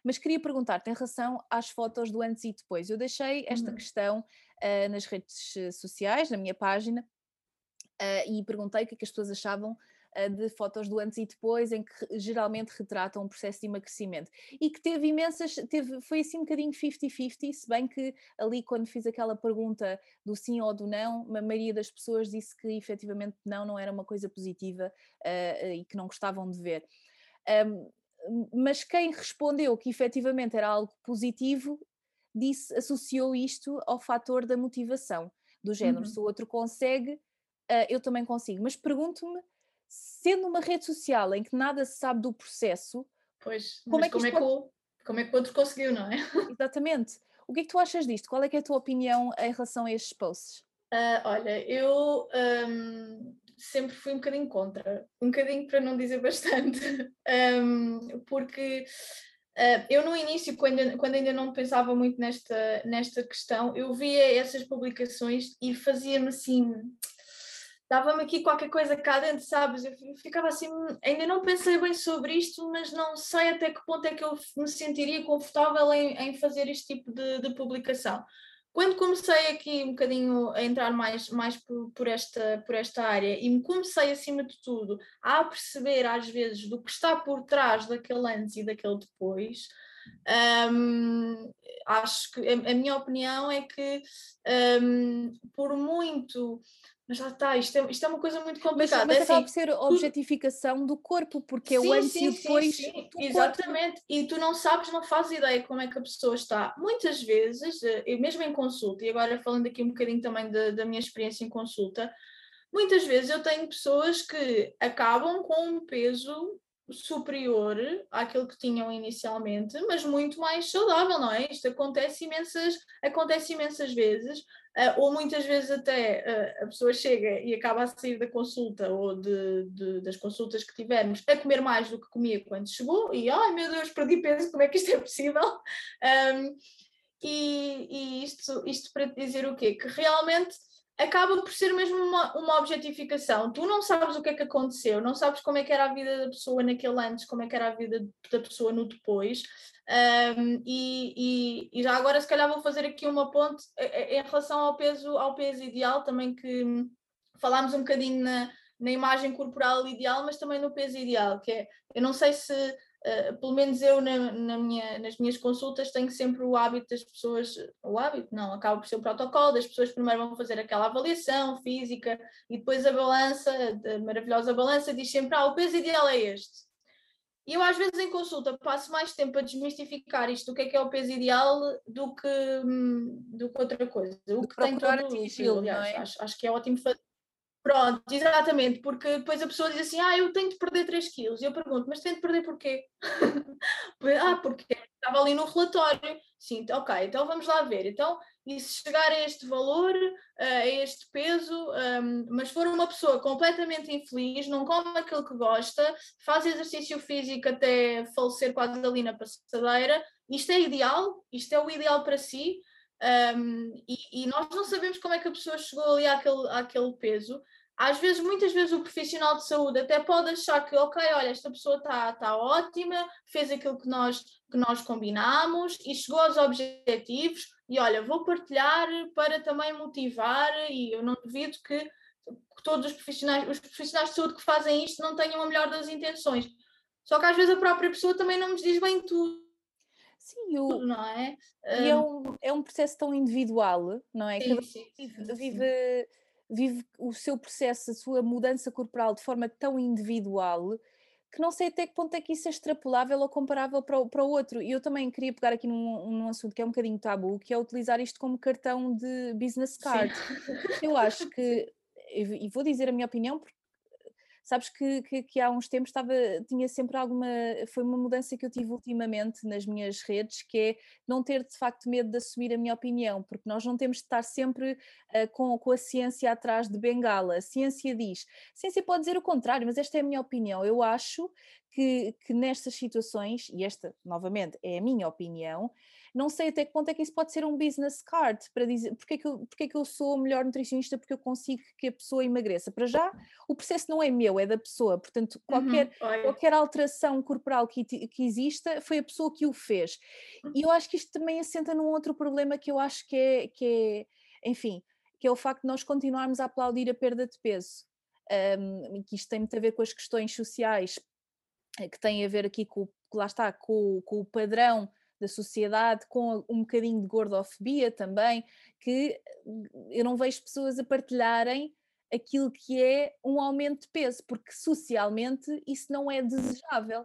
Mas queria perguntar-te em relação às fotos do antes e depois. Eu deixei esta uhum. questão uh, nas redes eh, sociais, na minha página, uh, e perguntei o que, é que as pessoas achavam de fotos do antes e depois, em que geralmente retratam um processo de emagrecimento. E que teve imensas, teve, foi assim um bocadinho 50-50, se bem que ali quando fiz aquela pergunta do sim ou do não, a maioria das pessoas disse que efetivamente não, não era uma coisa positiva uh, e que não gostavam de ver. Um, mas quem respondeu que efetivamente era algo positivo disse, associou isto ao fator da motivação, do género, uhum. se o outro consegue, uh, eu também consigo. Mas pergunto-me, sendo uma rede social em que nada se sabe do processo, pois, como, é que, como, é que o, como é que o outro conseguiu, não é? Exatamente. O que é que tu achas disto? Qual é é a tua opinião em relação a estes posts? Uh, olha, eu um, sempre fui um bocadinho contra, um bocadinho para não dizer bastante, um, porque Uh, eu no início, quando, quando ainda não pensava muito nesta, nesta questão, eu via essas publicações e fazia-me assim, dava-me aqui qualquer coisa cá dentro, sabes? Eu ficava assim, ainda não pensei bem sobre isto, mas não sei até que ponto é que eu me sentiria confortável em, em fazer este tipo de, de publicação. Quando comecei aqui um bocadinho a entrar mais, mais por, por, esta, por esta área e me comecei, acima de tudo, a perceber às vezes do que está por trás daquele antes e daquele depois, um, acho que a, a, minha opinião é que um, por muito mas lá está, isto é, isto é uma coisa muito complicada. Mas, mas é acaba assim, por ser a objetificação do corpo, porque sim, é o antes sim, e depois. Sim, Exatamente, corpo. e tu não sabes, não fazes ideia como é que a pessoa está. Muitas vezes, eh, mesmo em consulta, e agora falando aqui um bocadinho também da, da minha experiência em consulta, muitas vezes eu tenho pessoas que acabam com um peso superior àquele que tinham inicialmente, mas muito mais saudável, não é? Isto acontece imensas, acontece imensas vezes, uh, ou muitas vezes até uh, a pessoa chega e acaba a sair da consulta ou de, de, das consultas que tivemos a comer mais do que comia quando chegou, e ai meu Deus, perdi peso, como é que isto é possível? Um, e, e isto, isto para dizer o quê? Que realmente acaba por ser mesmo uma, uma objetificação. Tu não sabes o que é que aconteceu, não sabes como é que era a vida da pessoa naquele antes, como é que era a vida da pessoa no depois. Um, e, e, e, já agora se calhar vou fazer aqui uma ponte em relação ao peso, ao peso ideal, também que falámos um bocadinho na, na imagem corporal ideal, mas também no peso ideal, que é, eu não sei se Uh, pelo menos eu na, na minha, nas minhas consultas tenho sempre o hábito das pessoas, o hábito não, acaba por ser o protocolo, das pessoas primeiro vão fazer aquela avaliação física e depois a balança, a maravilhosa balança, diz sempre, ah, o peso ideal é este. E eu às vezes em consulta passo mais tempo a desmistificar isto, do que é que é o peso ideal, do que, hum, do que outra coisa. O que tem todo, aliás, é? acho, acho que é ótimo fazer Pronto, exatamente, porque depois a pessoa diz assim: Ah, eu tenho de perder 3 quilos. E eu pergunto: Mas tenho de perder porquê? ah, porque estava ali no relatório. Sim, ok, então vamos lá ver. Então, e se chegar a este valor, a este peso, um, mas for uma pessoa completamente infeliz, não come aquilo que gosta, faz exercício físico até falecer quase ali na passadeira, isto é ideal? Isto é o ideal para si? Um, e, e, nós não sabemos como é que a pessoa chegou ali àquele, àquele peso. Às vezes, muitas vezes, o profissional de saúde até pode achar que, ok, olha, esta pessoa está tá ótima, fez aquilo que nós, que nós combinámos e chegou aos objetivos. E olha, vou partilhar para também motivar, e eu não duvido que, todos os profissionais, os profissionais de saúde que fazem isto não tenham a melhor das intenções. Só que às vezes a própria pessoa também não nos diz bem tudo Sim, o, não é? E é um, é um processo tão individual, não é? Sim, sim, vive, vive, vive o seu processo, a sua mudança corporal de forma tão individual que não sei até que ponto é que isso é extrapolável ou comparável para o, para o outro. E eu também queria pegar aqui num, num assunto que é um bocadinho tabu, que é utilizar isto como cartão de business card. Sim. Eu acho que, e vou dizer a minha opinião, porque Sabes que, que, que, há uns tempos estava, tinha sempre alguma. Foi uma mudança que eu tive ultimamente nas minhas redes, que é não ter de facto medo de assumir a minha opinião, porque nós não temos de estar sempre uh, com, com a ciência atrás de bengala. A ciência diz. A ciência pode dizer o contrário, mas esta é a minha opinião. Eu acho que, que nestas situações, e esta novamente é a minha opinião, não sei até que ponto é que isso pode ser um business card para dizer porque é que eu, porque é que eu sou o melhor nutricionista, porque eu consigo que a pessoa emagreça. Para já, o processo não é meu, é da pessoa, portanto, qualquer, uhum, qualquer alteração corporal que, que exista foi a pessoa que o fez. E eu acho que isto também assenta num outro problema que eu acho que é, que é enfim, que é o facto de nós continuarmos a aplaudir a perda de peso. Um, que isto tem muito a ver com as questões sociais, eh, que têm a ver aqui com, lá está, com, com o padrão da sociedade, com um bocadinho de gordofobia também, que eu não vejo pessoas a partilharem aquilo que é um aumento de peso, porque socialmente isso não é desejável.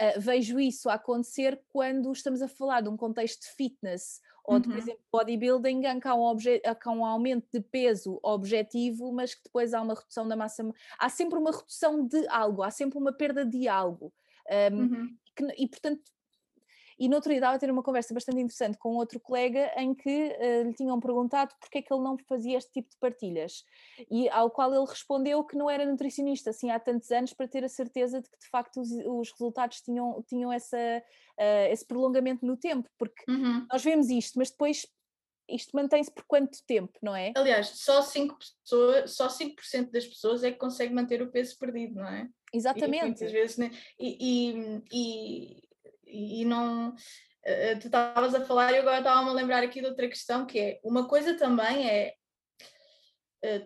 Uh, vejo isso acontecer quando estamos a falar de um contexto de fitness ou de, por uhum. exemplo, bodybuilding, em que há um, há um aumento de peso objetivo, mas que depois há uma redução da massa. Há sempre uma redução de algo, há sempre uma perda de algo. Um, uhum. que, e, portanto, E no outro dia estava a ter uma conversa bastante interessante com outro colega em que uh, lhe tinham perguntado porque é que ele não fazia este tipo de partilhas. E ao qual ele respondeu que não era nutricionista assim há tantos anos para ter a certeza de que de facto os, os resultados tinham, tinham essa, uh, esse prolongamento no tempo, porque uhum. nós vemos isto, mas depois isto mantém-se por quanto tempo, não é? Aliás, só 5%, pessoas, só 5 das pessoas é que consegue manter o peso perdido, não é? Exatamente. E muitas vezes, né? e, e, e, e não. Uh, tu estavas a falar e agora estava-me a lembrar aqui de outra questão que é uma coisa também é Uh,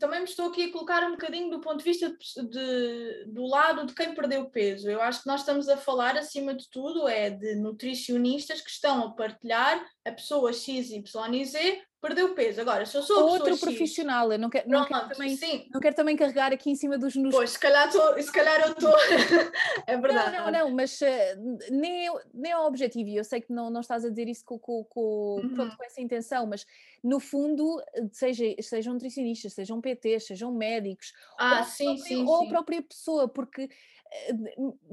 também me estou aqui a colocar um bocadinho do ponto de vista de, de, do lado de quem perdeu peso. Eu acho que nós estamos a falar, acima de tudo, é de nutricionistas que estão a partilhar a pessoa X, Y e Z perdeu peso. Agora, se eu sou outro profissional, eu não quero, não, quero também, sim. não quero também carregar aqui em cima dos nos... Pois, se calhar, tô, se calhar eu estou. é verdade. Não, não, não, mas uh, nem, nem é o objetivo, e eu sei que não, não estás a dizer isso com, com, com, uhum. pronto, com essa intenção, mas no fundo, seja, sejam nutricionistas, sejam PTs, sejam médicos, ah, ou, sim, própria, sim, ou sim. a própria pessoa, porque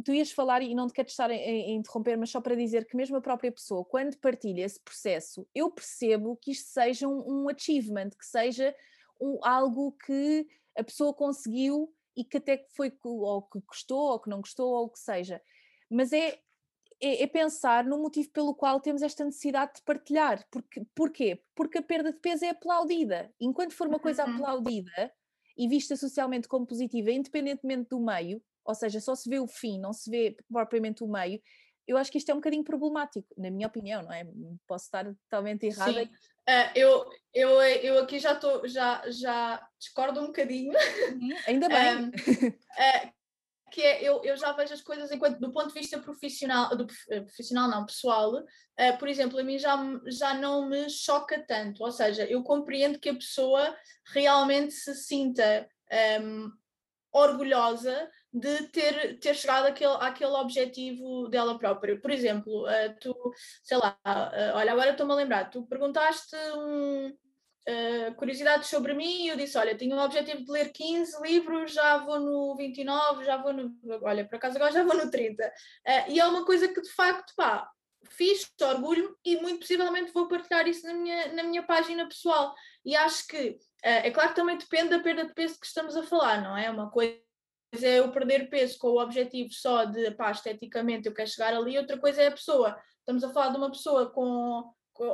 tu ias falar e não te quero estar a, a, interromper, mas só para dizer que mesmo a própria pessoa, quando partilha esse processo, eu percebo que isto seja um, um achievement, que seja um, algo que a pessoa conseguiu e que até foi ou que gostou ou que não gostou ou o que seja. Mas é, é, é, pensar no motivo pelo qual temos esta necessidade de partilhar. Porque, porquê? Porque a perda de peso é aplaudida. Enquanto for uma coisa uhum. aplaudida e vista socialmente como positiva, independentemente do meio, ou seja, só se vê o fim, não se vê propriamente o meio, eu acho que isto é um bocadinho problemático, na minha opinião, não é? Posso estar totalmente errada. Sim. Uh, eu, eu, eu aqui já, tô, já, já discordo um bocadinho. Uhum, ainda bem. um, uh, que é, eu, eu já vejo as coisas enquanto, do ponto de vista profissional, do, eh, profissional não, pessoal, uh, por exemplo, a mim já, já não me choca tanto, ou seja, eu compreendo que a pessoa realmente se sinta um, orgulhosa de ter, ter chegado àquele, àquele objetivo dela própria. Por exemplo, uh, tu, sei lá, uh, olha, agora estou-me a lembrar, tu perguntaste um, uh, curiosidades sobre mim e eu disse, olha, tenho o objetivo de ler 15 livros, já vou no 29, já vou no, olha, por acaso agora já vou no 30. e é uma coisa que de facto, pá, fiz, orgulho e muito possivelmente vou partilhar isso na minha, na minha página pessoal. E acho que, é claro que também depende da perda de peso que estamos a falar, não é? Uma coisa é eu perder peso com o objetivo só de, pá, esteticamente eu quero chegar ali, outra coisa é a pessoa. Estamos a falar de uma pessoa com, com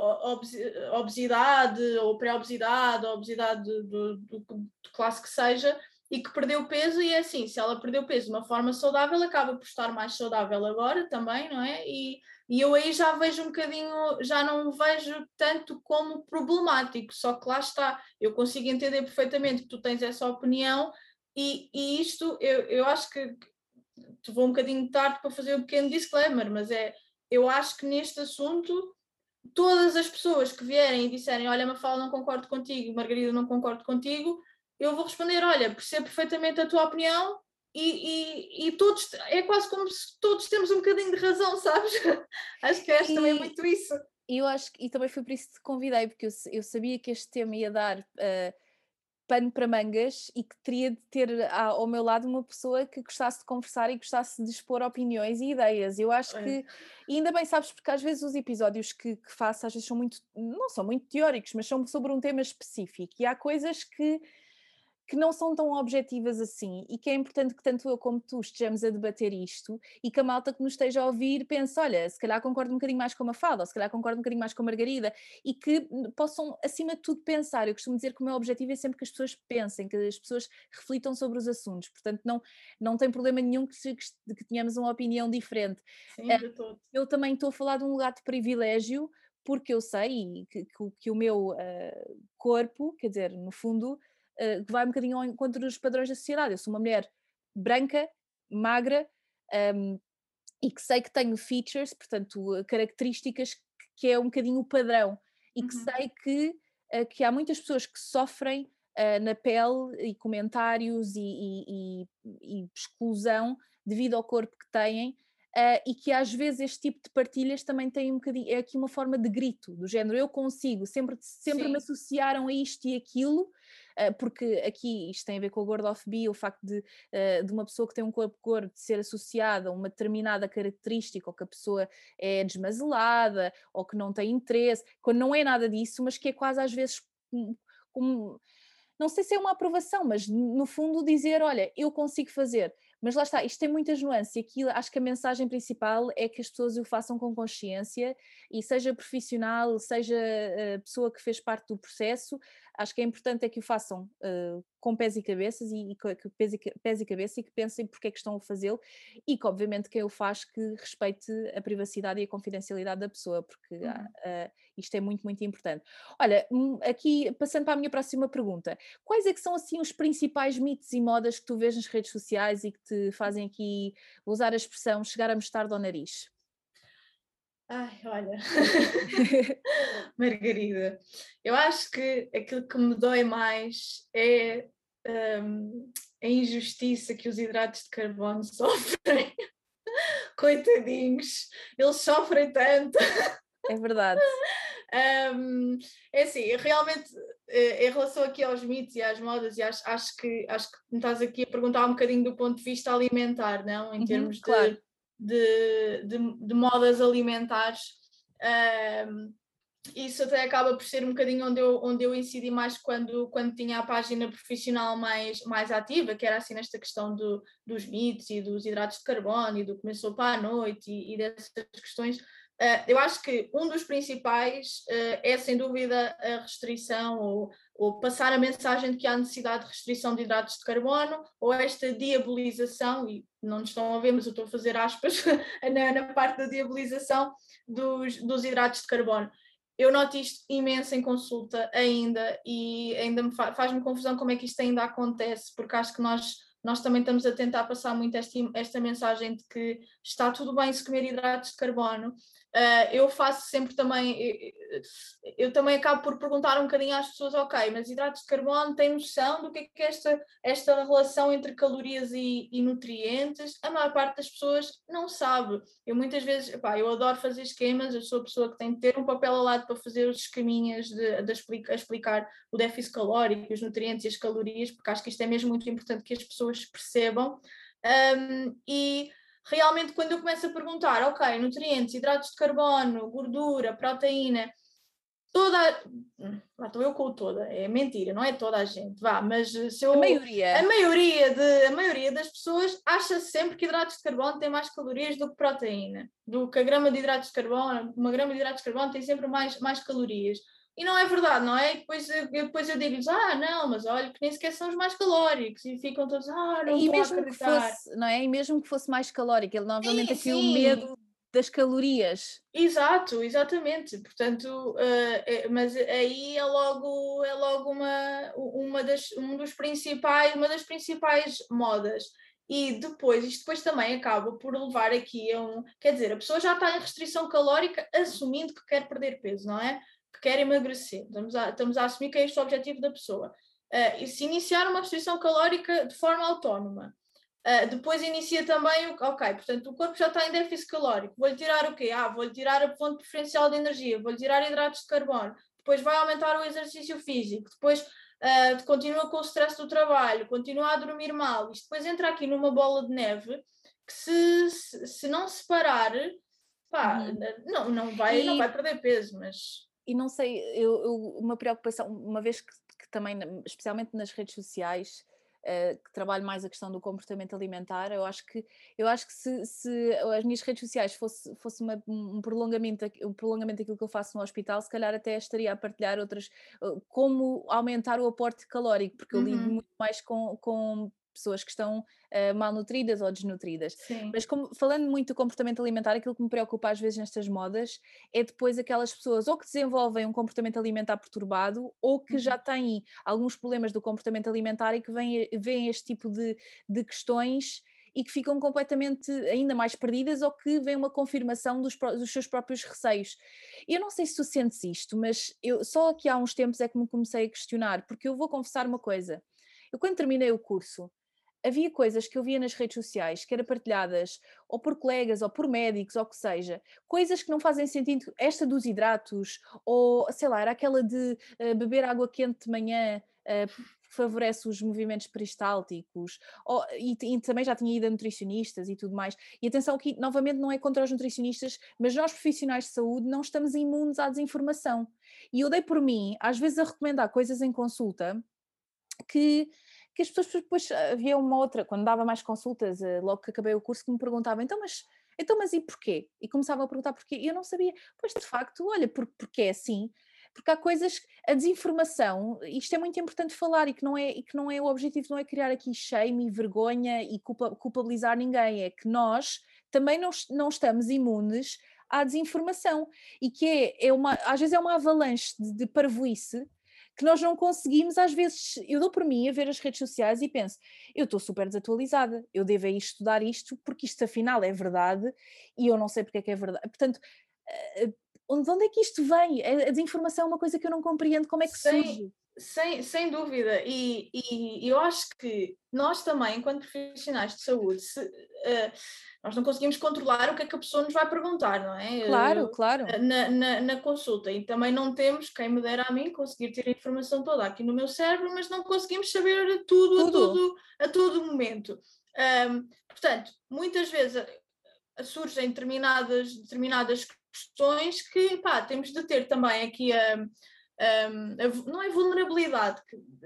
obesidade ou pré-obesidade, ou obesidade do, do, do, classe que seja, e que perdeu peso, e é assim, se ela perdeu peso de uma forma saudável, acaba por estar mais saudável agora também, não é? E, e eu aí já vejo um bocadinho, já não vejo tanto como problemático, só que lá está, eu consigo entender perfeitamente que tu tens essa opinião, e, e isto, eu, eu acho que vou um bocadinho tarde para fazer um pequeno disclaimer, mas é, eu acho que neste assunto, todas as pessoas que vierem e disserem, olha Mafalda, não concordo contigo, Margarida, não concordo contigo, eu vou responder, olha, percebo perfeitamente a tua opinião, e, e, e, todos, é quase como se todos temos um bocadinho de razão, sabes? acho que esta e, também é muito isso. E eu acho que, e também foi por isso que te convidei, porque eu, eu sabia que este tema ia dar uh, pano para mangas e que teria de ter ao meu lado uma pessoa que gostasse de conversar e gostasse de expor opiniões e ideias. Eu acho é. que, e ainda bem, sabes, porque às vezes os episódios que, que faço às vezes são muito, não são muito teóricos, mas são sobre um tema específico e há coisas que que não são tão objetivas assim e que é importante que tanto eu como tu estejamos a debater isto e que a malta que nos esteja a ouvir pense, olha, se calhar concordo um bocadinho mais com a Fada, ou se calhar concordo um bocadinho mais com a Margarida e que possam, acima de tudo, pensar. Eu costumo dizer que o meu objetivo é sempre que as pessoas pensem, que as pessoas reflitam sobre os assuntos, portanto não, não tem problema nenhum que, que, que tenhamos uma opinião diferente. Sim, todo. Eu também estou a falar de um lugar de privilégio porque eu sei que, que, que o meu uh, corpo, quer dizer, no fundo, uh, que vai um bocadinho ao encontro dos padrões da sociedade. Eu sou uma mulher branca, magra um, e que sei que tenho features, portanto, características que é um bocadinho o padrão e que uhum. sei que, uh, que há muitas pessoas que sofrem uh, na pele e comentários e, e, e, e, exclusão devido ao corpo que têm Uh, e que às vezes este tipo de partilhas também tem um bocadinho, é aqui uma forma de grito, do género eu consigo, sempre, sempre me associaram a isto e aquilo, porque aqui isto tem a ver com a gordofobia, o facto de, uh, de uma pessoa que tem um corpo gordo ser associada a uma determinada característica, ou que a pessoa é desmazelada, ou que não tem interesse, quando não é nada disso, mas que é quase às vezes como não sei se é uma aprovação, mas no fundo dizer, olha, eu consigo fazer. Mas lá está, isto tem muitas nuances e aqui acho que a mensagem principal é que as pessoas o façam com consciência e seja profissional, seja a pessoa que fez parte do processo, acho que é importante é que o façam uh, com pés e cabeças e, e que pés e, pés e cabeça e que pensem porque é que estão a fazê-lo e que obviamente quem o faz que respeite a privacidade e a confidencialidade da pessoa, porque uhum. uh, isto é muito, muito importante. Olha, hum, aqui passando para a minha próxima pergunta, quais é que são assim os principais mitos e modas que tu vês nas redes sociais e que te fazem aqui, vou usar a expressão, chegar a mostarda ao nariz? Ai, olha, Margarida, eu acho que aquilo que me dói mais é um, a injustiça que os hidratos de carbono sofrem. Coitadinhos, eles sofrem tanto. É verdade. Um, é assim, realmente, eh, em relação aqui aos mitos e às modas, e acho, acho, que, acho que me estás aqui a perguntar um bocadinho do ponto de vista alimentar, não? Em uhum, termos claro. de, de, de, de, modas alimentares. Um, isso até acaba por ser um bocadinho onde eu, onde eu incidi mais quando, quando tinha a página profissional mais, mais ativa, que era assim nesta questão do, dos mitos e dos hidratos de carbono e do começou para a noite e, e dessas questões eu acho que um dos principais uh, é, sem dúvida, a restrição ou, ou, passar a mensagem de que há necessidade de restrição de hidratos de carbono ou esta diabolização, e não nos estão a ver, mas eu estou a fazer aspas na, na, parte da diabolização dos, dos hidratos de carbono. Eu noto isto imenso em consulta ainda e ainda me fa faz-me confusão como é que isto ainda acontece, porque acho que nós nós também estamos a tentar passar muito esta, esta mensagem de que está tudo bem se comer hidratos de carbono, Uh, eu faço sempre também, eu, eu, também acabo por perguntar um bocadinho às pessoas, ok, mas hidratos de carbono têm noção do que é, que é esta, esta relação entre calorias e, e, nutrientes? A maior parte das pessoas não sabe. Eu muitas vezes, pá, eu adoro fazer esquemas, eu sou a pessoa que tem de ter um papel ao lado para fazer os esqueminhas de, de explicar, explicar o déficit calórico, os nutrientes e as calorias, porque acho que isto é mesmo muito importante que as pessoas percebam. Um, e realmente quando eu começo a perguntar, ok, nutrientes, hidratos de carbono, gordura, proteína, toda. Lá estou eu com toda, é mentira, não é toda a gente, vá, mas se eu. A maioria. A maioria, de, a maioria das pessoas acha sempre que hidratos de carbono têm mais calorias do que proteína. Do que a grama de hidratos de carbono, uma grama de hidratos de carbono tem sempre mais, mais calorias. E não é verdade, não é? E depois, eu, depois eu digo-lhes, ah, não, mas olha, que nem sequer são os mais calóricos, e ficam todos, ah, não e mesmo que fosse, não é? E mesmo que fosse mais calórico, ele novamente sim, aqui sim. o medo das calorias. Exato, exatamente. Portanto, uh, é, mas aí é logo, é logo uma, uma das, um dos principais, uma das principais modas. E depois, isto depois também acaba por levar aqui a um. Quer dizer, a pessoa já está em restrição calórica assumindo que quer perder peso, não é? Que quer emagrecer, estamos a, estamos a assumir que é este o objetivo da pessoa, uh, e se iniciar uma restrição calórica de forma autónoma, uh, depois inicia também o, ok, portanto o corpo já está em déficit calórico, vou-lhe tirar o quê? Ah, vou-lhe tirar a fonte preferencial de energia, vou-lhe tirar hidratos de carbono, depois vai aumentar o exercício físico, depois uh, continua com o stress do trabalho, continua a dormir mal, isto depois entra aqui numa bola de neve que se, se, se não separar, pá, uhum. não, não, vai, e... não vai perder peso, mas e não sei, eu, eu, uma preocupação, uma vez que, que, também, especialmente nas redes sociais, uh, que trabalho mais a questão do comportamento alimentar, eu acho que, eu acho que se, se as minhas redes sociais fosse, fosse uma, um, prolongamento, um prolongamento daquilo que eu faço no hospital, se calhar até estaria a partilhar outras, uh, como aumentar o aporte calórico, porque eu uhum. lido muito mais com, com pessoas que estão uh, malnutridas ou desnutridas. Sim. Mas como, falando muito do comportamento alimentar, aquilo que me preocupa às vezes nestas modas é depois aquelas pessoas ou que desenvolvem um comportamento alimentar perturbado ou que uhum. já têm alguns problemas do comportamento alimentar e que veem, veem este tipo de, de questões e que ficam completamente ainda mais perdidas ou que vem uma confirmação dos, dos, seus próprios receios. Eu não sei se tu sentes isto, mas eu só aqui há uns tempos é que me comecei a questionar, porque eu vou confessar uma coisa. Eu quando terminei o curso, havia coisas que eu via nas redes sociais que eram partilhadas ou por colegas ou por médicos ou o que seja, coisas que não fazem sentido, esta dos hidratos, ou sei lá, era aquela de uh, beber água quente de manhã. Uh, favorece os movimentos peristálticos, ou, e, e, também já tinha ido a nutricionistas e tudo mais. E atenção que, novamente, não é contra os nutricionistas, mas nós profissionais de saúde não estamos imunes à desinformação. E eu dei por mim, às vezes, a recomendar coisas em consulta que que as pessoas depois havia uma outra, quando dava mais consultas, eh, logo que acabei o curso, que me perguntavam, então, mas então, mas e porquê? E começavam a perguntar porquê. E eu não sabia. Pois, de facto, olha, por, porque é assim. Porque há coisas, a desinformação, isto é muito importante falar e que não é, e que não é o objetivo, não é criar aqui shame e vergonha e culpa, culpabilizar ninguém, é que nós também não, não estamos imunes à desinformação e que é, é uma, às vezes é uma avalanche de, de parvoíce que nós não conseguimos, às vezes, eu dou por mim a ver as redes sociais e penso, eu estou super desatualizada, eu devo ir estudar isto porque isto afinal é verdade e eu não sei porque é que é verdade. Portanto, eh, de onde é que isto vem? A desinformação é uma coisa que eu não compreendo, como é que sem, surge? Sem, sem dúvida, e, e eu acho que nós também, enquanto profissionais de saúde, se, uh, nós não conseguimos controlar o que é que a pessoa nos vai perguntar, não é? Claro, claro. Na, na, na, consulta. E também não temos, quem me dera a mim, conseguir ter a informação toda aqui no meu cérebro, mas não conseguimos saber tudo, tudo. A, todo, a todo momento. Um, portanto, muitas vezes surgem determinadas, determinadas questões que pá, temos de ter também aqui a, a, não é vulnerabilidade,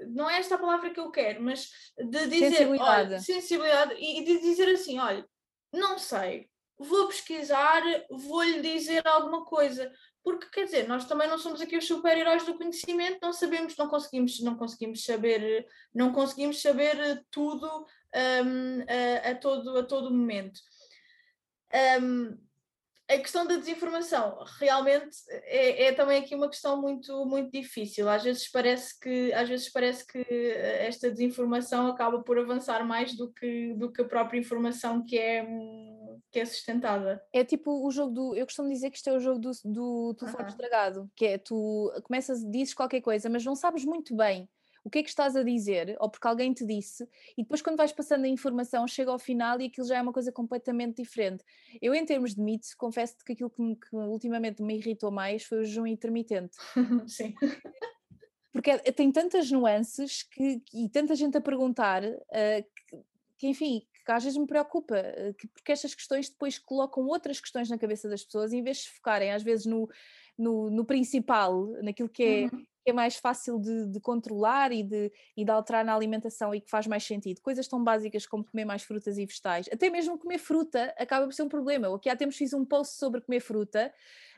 não é esta a palavra que eu quero, mas de dizer sensibilidade, olha, sensibilidade e de dizer assim, olha, não sei, vou pesquisar, vou-lhe dizer alguma coisa. Porque, quer dizer, nós também não somos aqui os super-heróis do conhecimento, não sabemos, não conseguimos, não conseguimos saber, não conseguimos saber tudo um, a, a, todo, a todo momento. Um, a questão da desinformação realmente é, é, também aqui uma questão muito muito difícil. Às vezes parece que às vezes parece que esta desinformação acaba por avançar mais do que do que a própria informação que é que é sustentada. É tipo o jogo do eu costumo dizer que isto é o jogo do, do telefone estragado que é tu começas dizes qualquer coisa mas não sabes muito bem o que é que estás a dizer, ou porque alguém te disse, e depois quando vais passando a informação, chega ao final e aquilo já é uma coisa completamente diferente. Eu, em termos de mitos, confesso-te que aquilo que, me, que, ultimamente me irritou mais foi o jejum intermitente. Sim. Porque é, tem tantas nuances que, e tanta gente a perguntar uh, que, que, enfim, que às vezes me preocupa, que, porque estas questões depois colocam outras questões na cabeça das pessoas, em vez de focarem às vezes no, no, no principal, naquilo que é, uhum é mais fácil de, de, controlar e de, e de alterar na alimentação e que faz mais sentido. Coisas tão básicas como comer mais frutas e vegetais, até mesmo comer fruta acaba por ser um problema. Aqui há tempos fiz um post sobre comer fruta,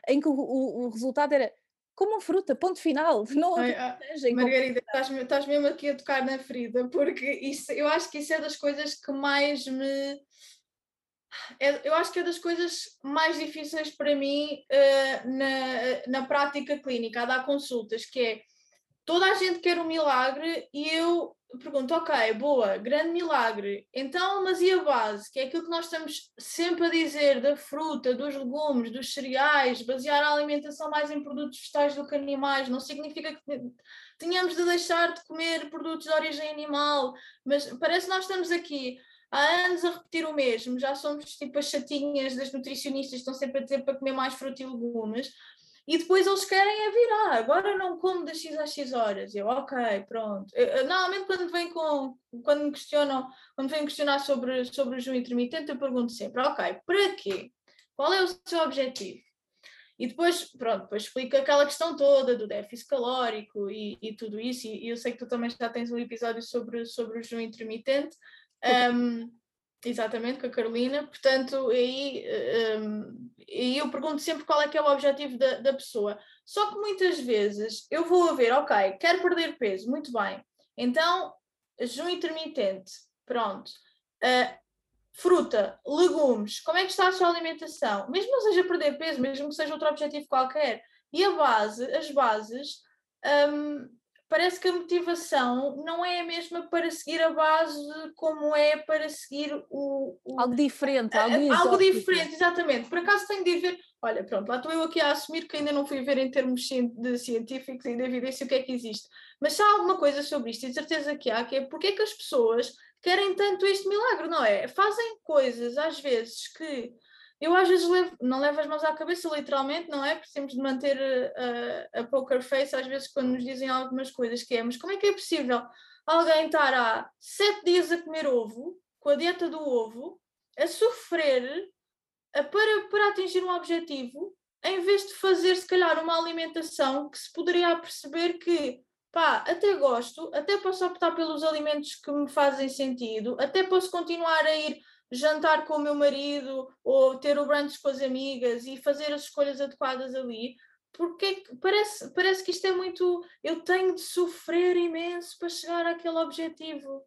em que o, o, o resultado era comam fruta, ponto final. Não, Ai, ah, Margarida, estás, estás mesmo aqui a tocar na ferida, porque isso, eu acho que isso é das coisas que mais me é, eu acho que é das coisas mais difíceis para mim uh, na, na prática clínica, a dar consultas, que é toda a gente quer um milagre e eu pergunto, ok, boa, grande milagre, então, mas e a base? Que é aquilo que nós estamos sempre a dizer da fruta, dos legumes, dos cereais, basear a alimentação mais em produtos vegetais do que animais, não significa que tenhamos de deixar de comer produtos de origem animal, mas parece que nós estamos aqui há anos a repetir o mesmo, já somos tipo as chatinhas das nutricionistas, estão sempre a dizer para comer mais fruta e legumes, e depois eles querem é virar, agora não como das X às X horas. Eu, ok, pronto. Eu, normalmente quando vem com, quando me questionam, quando vêm questionar sobre, sobre o jejum intermitente, eu pergunto sempre, ok, para quê? Qual é o seu objetivo? E depois, pronto, depois explico aquela questão toda do déficit calórico e, e tudo isso, e, e, eu sei que tu também já tens um episódio sobre, sobre o jejum intermitente, um, exatamente, com a Carolina. Portanto, aí, um, aí eu pergunto sempre qual é que é o objetivo da, da pessoa. Só que muitas vezes eu vou a ver, ok, quero perder peso, muito bem. Então, jejum intermitente, pronto. Uh, fruta, legumes, como é que está a sua alimentação? Mesmo não seja perder peso, mesmo que seja outro objetivo qualquer. E a base, as bases, um, parece que a motivação não é a mesma para seguir a base como é para seguir o. o algo diferente, algo, algo diferente, exatamente. Por acaso tenho de ir ver. Olha, pronto, lá estou eu aqui a assumir que ainda não fui ver em termos de científicos e de evidência o que é que existe. Mas se há alguma coisa sobre isto, e de certeza que há, que é porque é que as pessoas querem tanto este milagre, não é? Fazem coisas às vezes que eu às vezes levo, não levo as mãos à cabeça, literalmente, não é? Temos de manter a, a, poker face às vezes quando nos dizem algumas coisas que é, mas como é que é possível alguém estar há sete dias a comer ovo, com a dieta do ovo, a sofrer a, para, para atingir um objetivo, em vez de fazer se calhar uma alimentação que se poderia perceber que pá, até gosto, até posso optar pelos alimentos que me fazem sentido, até posso continuar a ir jantar com o meu marido ou ter o brunch com as amigas e fazer as escolhas adequadas ali, porque parece, parece que isto é muito. Eu tenho de sofrer imenso para chegar àquele objetivo.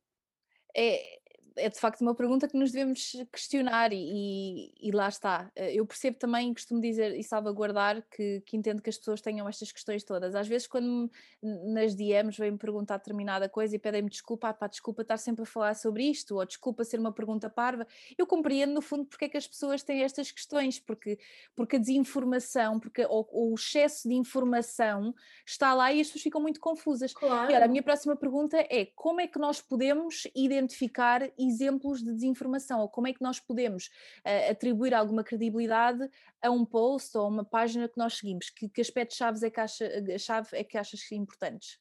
É, é de facto uma pergunta que nos devemos questionar e, e, lá está. Eh, eu percebo também, costumo dizer e salvaguardar que, que entendo que as pessoas tenham estas questões todas. Às vezes, quando nas DMs vêm-me perguntar determinada coisa e pedem-me desculpa, ah, pá, desculpa estar sempre a falar sobre isto, ou desculpa ser uma pergunta parva, eu compreendo no fundo porque é que as pessoas têm estas questões, porque, porque a desinformação, porque ou, ou o excesso de informação está lá e as pessoas ficam muito confusas. Claro. E ora, a minha próxima pergunta é como é que nós podemos identificar exemplos de desinformação, ou como é que nós podemos uh, atribuir alguma credibilidade a um post ou a uma página que nós seguimos? Que, que aspectos-chave é que, acha, chave é que achas importantes?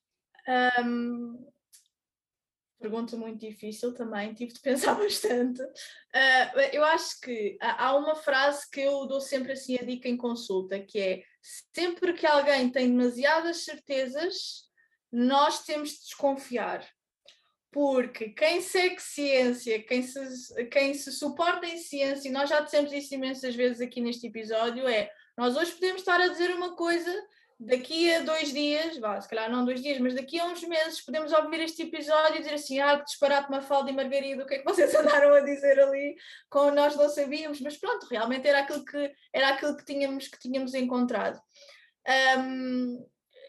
Um, pergunta muito difícil também, tive de pensar bastante. Uh, eu acho que há uma frase que eu dou sempre assim a dica em consulta, que é sempre que alguém tem demasiadas certezas, nós temos de desconfiar porque quem segue ciência, quem se, quem se suporta em ciência, e nós já dissemos isso imensas vezes aqui neste episódio, é nós hoje podemos estar a dizer uma coisa, daqui a dois dias, vá, se calhar não dois dias, mas daqui a uns meses podemos ouvir este episódio e dizer assim, ah, que disparate Mafalda e Margarida, o que é que vocês andaram a dizer ali, como nós não sabíamos, mas pronto, realmente era aquilo que, era aquilo que, tínhamos, que tínhamos encontrado. Um,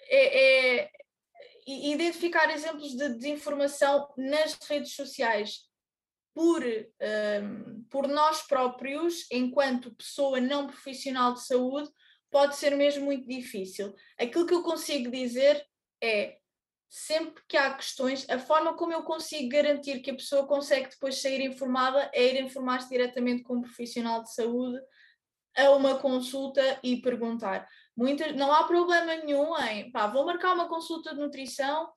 é, é, identificar exemplos de desinformação nas redes sociais por, um, por nós próprios, enquanto pessoa não profissional de saúde, pode ser mesmo muito difícil. Aquilo que eu consigo dizer é sempre que há questões, a forma como eu consigo garantir que a pessoa consegue depois sair informada é ir informar-se diretamente com um profissional de saúde a uma consulta e perguntar. Muitas, não há problema nenhum em, pá, vou marcar uma consulta de nutrição.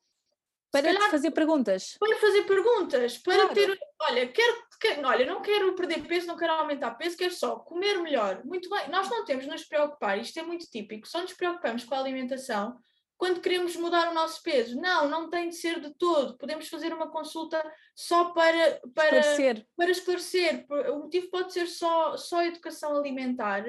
Para calhar, fazer perguntas. Para fazer perguntas, para claro. ter, olha, quero, quero, olha, não quero perder peso, não quero aumentar peso, quero só comer melhor. Muito bem, nós não temos de nos preocupar, isto é muito típico, só nos preocupamos com a alimentação quando queremos mudar o nosso peso. Não, não tem de ser de todo. Podemos fazer uma consulta só para, para, esclarecer. para esclarecer. O motivo pode ser só, só educação alimentar.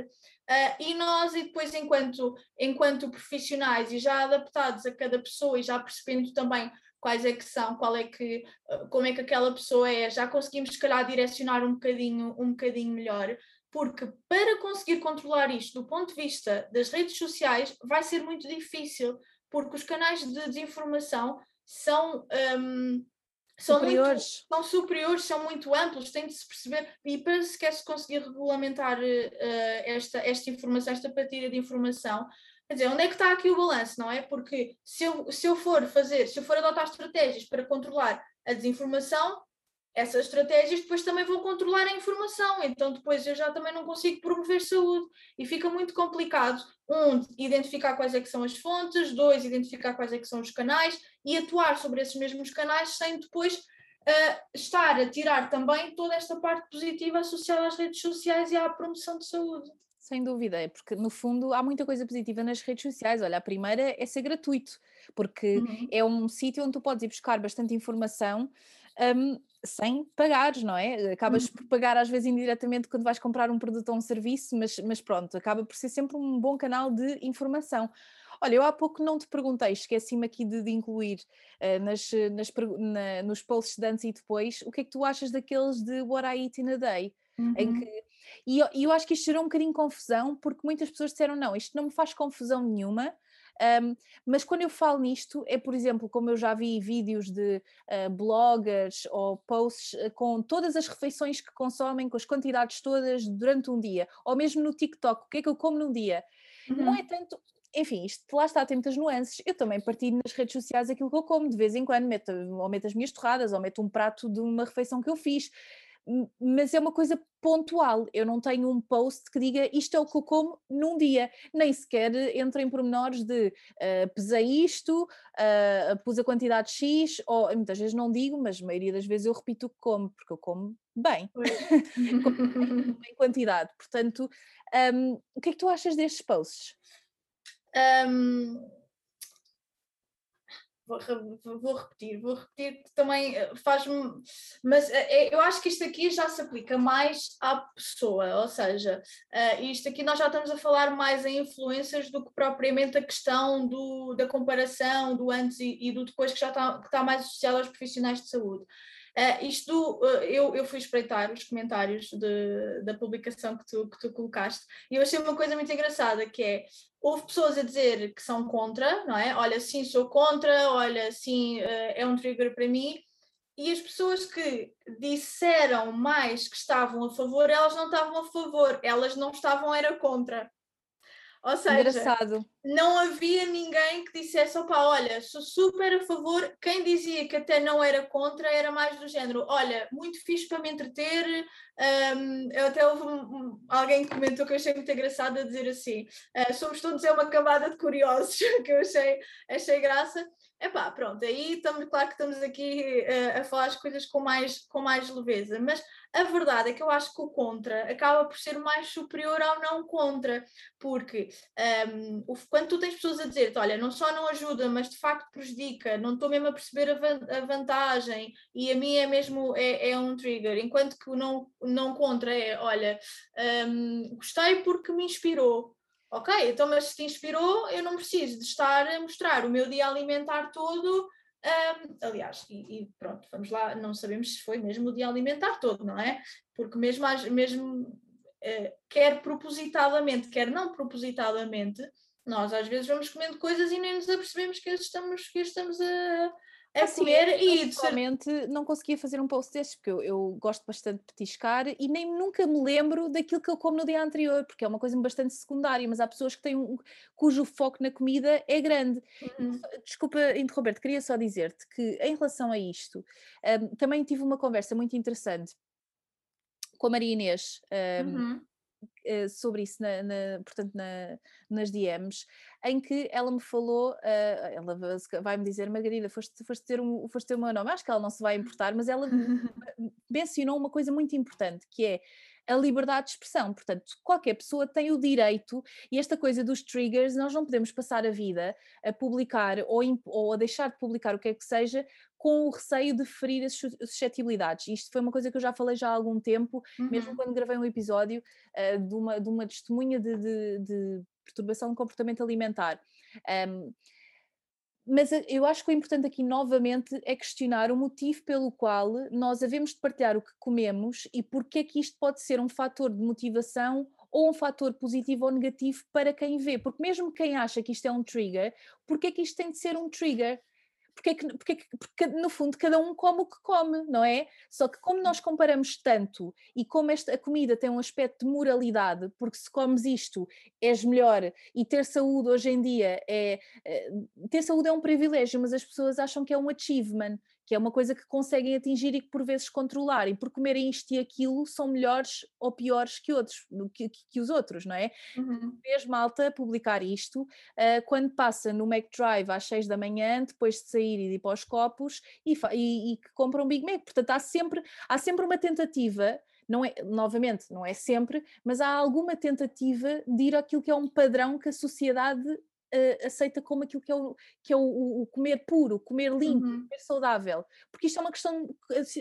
Uh, e nós, e depois, enquanto, enquanto profissionais e já adaptados a cada pessoa e já percebendo também quais é que são, qual é que, uh, como é que aquela pessoa é, já conseguimos se calhar direcionar um bocadinho, um bocadinho melhor, porque para conseguir controlar isto do ponto de vista das redes sociais vai ser muito difícil, porque os canais de desinformação são um, são superiores. Muito, são superiores, são muito amplos, tem de se perceber, e para sequer se conseguir regulamentar uh, esta, esta informação, esta partilha de informação, quer dizer, onde é que está aqui o balanço, não é? Porque se eu, se eu for fazer, se eu for adotar estratégias para controlar a desinformação, essas estratégias depois também vão controlar a informação, então depois eu já também não consigo promover saúde e fica muito complicado, um, identificar quais é que são as fontes, dois, identificar quais é que são os canais e atuar sobre esses mesmos canais sem depois uh, estar a tirar também toda esta parte positiva associada às redes sociais e à promoção de saúde. Sem dúvida, é porque no fundo há muita coisa positiva nas redes sociais. Olha, a primeira é ser gratuito, porque uhum. é um sítio onde tu podes ir buscar bastante informação um, sem pagares, não é? Acabas uhum. por pagar às vezes indiretamente quando vais comprar um produto ou um serviço, mas, mas pronto, acaba por ser sempre um bom canal de informação. Olha, eu há pouco não te perguntei, esqueci-me aqui de, de incluir uh, nas, nas, na, nos posts de antes e depois, o que é que tu achas daqueles de What I Eat in a Day? Uhum. Em que, e, eu, eu acho que isto gerou um bocadinho confusão, porque muitas pessoas disseram, não, isto não me faz confusão nenhuma, um, mas quando eu falo nisto, é por exemplo, como eu já vi vídeos de uh, bloggers ou posts uh, com todas as refeições que consomem, com as quantidades todas durante um dia, ou mesmo no TikTok, o que é que eu como num dia. Uhum. Não é tanto, enfim, isto lá está, tem muitas nuances. Eu também partilho nas redes sociais aquilo que eu como, de vez em quando meto, ou meto as minhas torradas, ou meto um prato de uma refeição que eu fiz mas é uma coisa pontual. Eu não tenho um post que diga isto é o que eu como num dia, nem sequer entra em pormenores de uh, pesei isto, uh, pus a quantidade X, ou muitas vezes não digo, mas a maioria das vezes eu repito o que como, porque eu como bem, em quantidade. Portanto, um, o que é que tu achas destes posts? Um, vou, vou, repetir, vou repetir que também eh, faz-me. Mas eh, eu acho que isto aqui já se aplica mais à pessoa, ou seja, isto aqui nós já estamos a falar mais em influências do que propriamente a questão do, da comparação do antes e, e do depois, que já está, que está mais associado aos profissionais de saúde. Uh, isto, uh, eu, eu fui espreitar os comentários de, da publicação que tu, que tu colocaste e eu achei uma coisa muito engraçada, que é, houve pessoas a dizer que são contra, não é? Olha, sim, sou contra, olha, sim, uh, é um trigger para mim, e as pessoas que disseram mais que estavam a favor, elas não estavam a favor, elas não estavam, era contra. Ou seja, Engraçado. não havia ninguém que dissesse, opa, olha, sou super a favor. Quem dizia que até não era contra era mais do género, olha, muito fixe para me entreter. Um, eu até houve um, um, alguém que comentou que eu achei muito engraçado a dizer assim: uh, somos todos é uma camada de curiosos, que eu achei, achei graça. Epá, pronto, aí estamos, claro que estamos aqui uh, a falar as coisas com mais, com mais leveza, mas a verdade é que eu acho que o contra acaba por ser mais superior ao não contra, porque um, o, quando tu tens pessoas a dizer olha, não só não ajuda, mas de facto prejudica, não estou mesmo a perceber a, van, a, vantagem e a mim é mesmo é, é, um trigger, enquanto que o não, não contra é, olha, um, gostei porque me inspirou, Ok, então, mas se te inspirou, eu não preciso de estar a mostrar o meu dia alimentar todo. Um, aliás, e, e, pronto, vamos lá, não sabemos se foi mesmo o dia alimentar todo, não é? Porque mesmo, mesmo uh, quer propositadamente, quer não propositadamente, nós às vezes vamos comendo coisas e nem nos apercebemos que estamos, que estamos a, é assim, comer e pessoalmente não conseguia fazer um post destes porque eu, eu, gosto bastante de petiscar e nem nunca me lembro daquilo que eu como no dia anterior, porque é uma coisa bastante secundária, mas há pessoas que têm um, cujo foco na comida é grande. Uhum. Desculpa interromper, queria só dizer-te que em relação a isto, um, também tive uma conversa muito interessante com a Maria Inês. Um, uhum. Eh, sobre isso, na, na, portanto, na, nas DMs, em que ela me falou, uh, ela vai-me dizer, Margarida, foste, foste, ter um, foste ter o meu nome, acho que ela não se vai importar, mas ela mencionou uma coisa muito importante, que é a liberdade de expressão. Portanto, qualquer pessoa tem o direito, e esta coisa dos triggers, nós não podemos passar a vida a publicar ou, ou a deixar de publicar o que é que seja com o receio de ferir as suscetibilidades. Isto foi uma coisa que eu já falei já há algum tempo, uhum. mesmo quando gravei um episódio uh, de, uma, de uma testemunha de, de, de perturbação de comportamento alimentar. Um, mas eu acho que o importante aqui novamente é questionar o motivo pelo qual nós havemos de partilhar o que comemos e porque é que isto pode ser um fator de motivação ou um fator positivo ou negativo para quem vê, porque mesmo quem acha que isto é um trigger, porque é que isto tem de ser um trigger? Porque, é que, porque, é que, porque no fundo cada um come o que come, não é? Só que como nós comparamos tanto e como esta, a comida tem um aspecto de moralidade, porque se comes isto és melhor e ter saúde hoje em dia é, é ter saúde é um privilégio, mas as pessoas acham que é um achievement que é uma coisa que conseguem atingir e que por vezes controlar, e por comerem isto e aquilo são melhores ou piores que outros, que, que os outros, não é? Uhum. Vês malta publicar isto uh, quando passa no McDrive às 6 da manhã, depois de sair e de ir para os copos, e, e, e que compram um Big Mac. Portanto, há sempre, há sempre uma tentativa não é, novamente, não é sempre, mas há alguma tentativa de ir àquilo que é um padrão que a sociedade uh, aceita como aquilo que é, o, que é o, o comer puro, comer limpo, uhum. comer saudável. Porque isto é uma questão,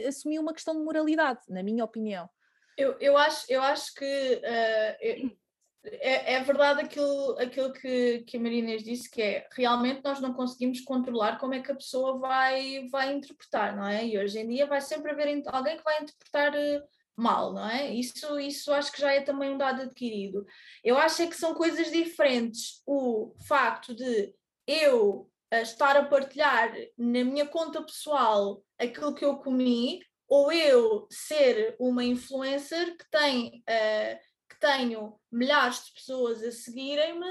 assumir uma questão de moralidade, na minha opinião. Eu, eu, acho, eu acho que uh, é, é, verdade aquilo, aquilo que, que a Marinês disse, que é realmente nós não conseguimos controlar como é que a pessoa vai, vai interpretar, não é? E hoje em dia vai sempre haver alguém que vai interpretar uh, mal, não é? Isso, isso acho que já é também um dado adquirido. Eu acho é que são coisas diferentes o facto de eu eh, estar a partilhar na minha conta pessoal aquilo que eu comi ou eu ser uma influencer que tem uh, que tenho milhares de pessoas a seguirem-me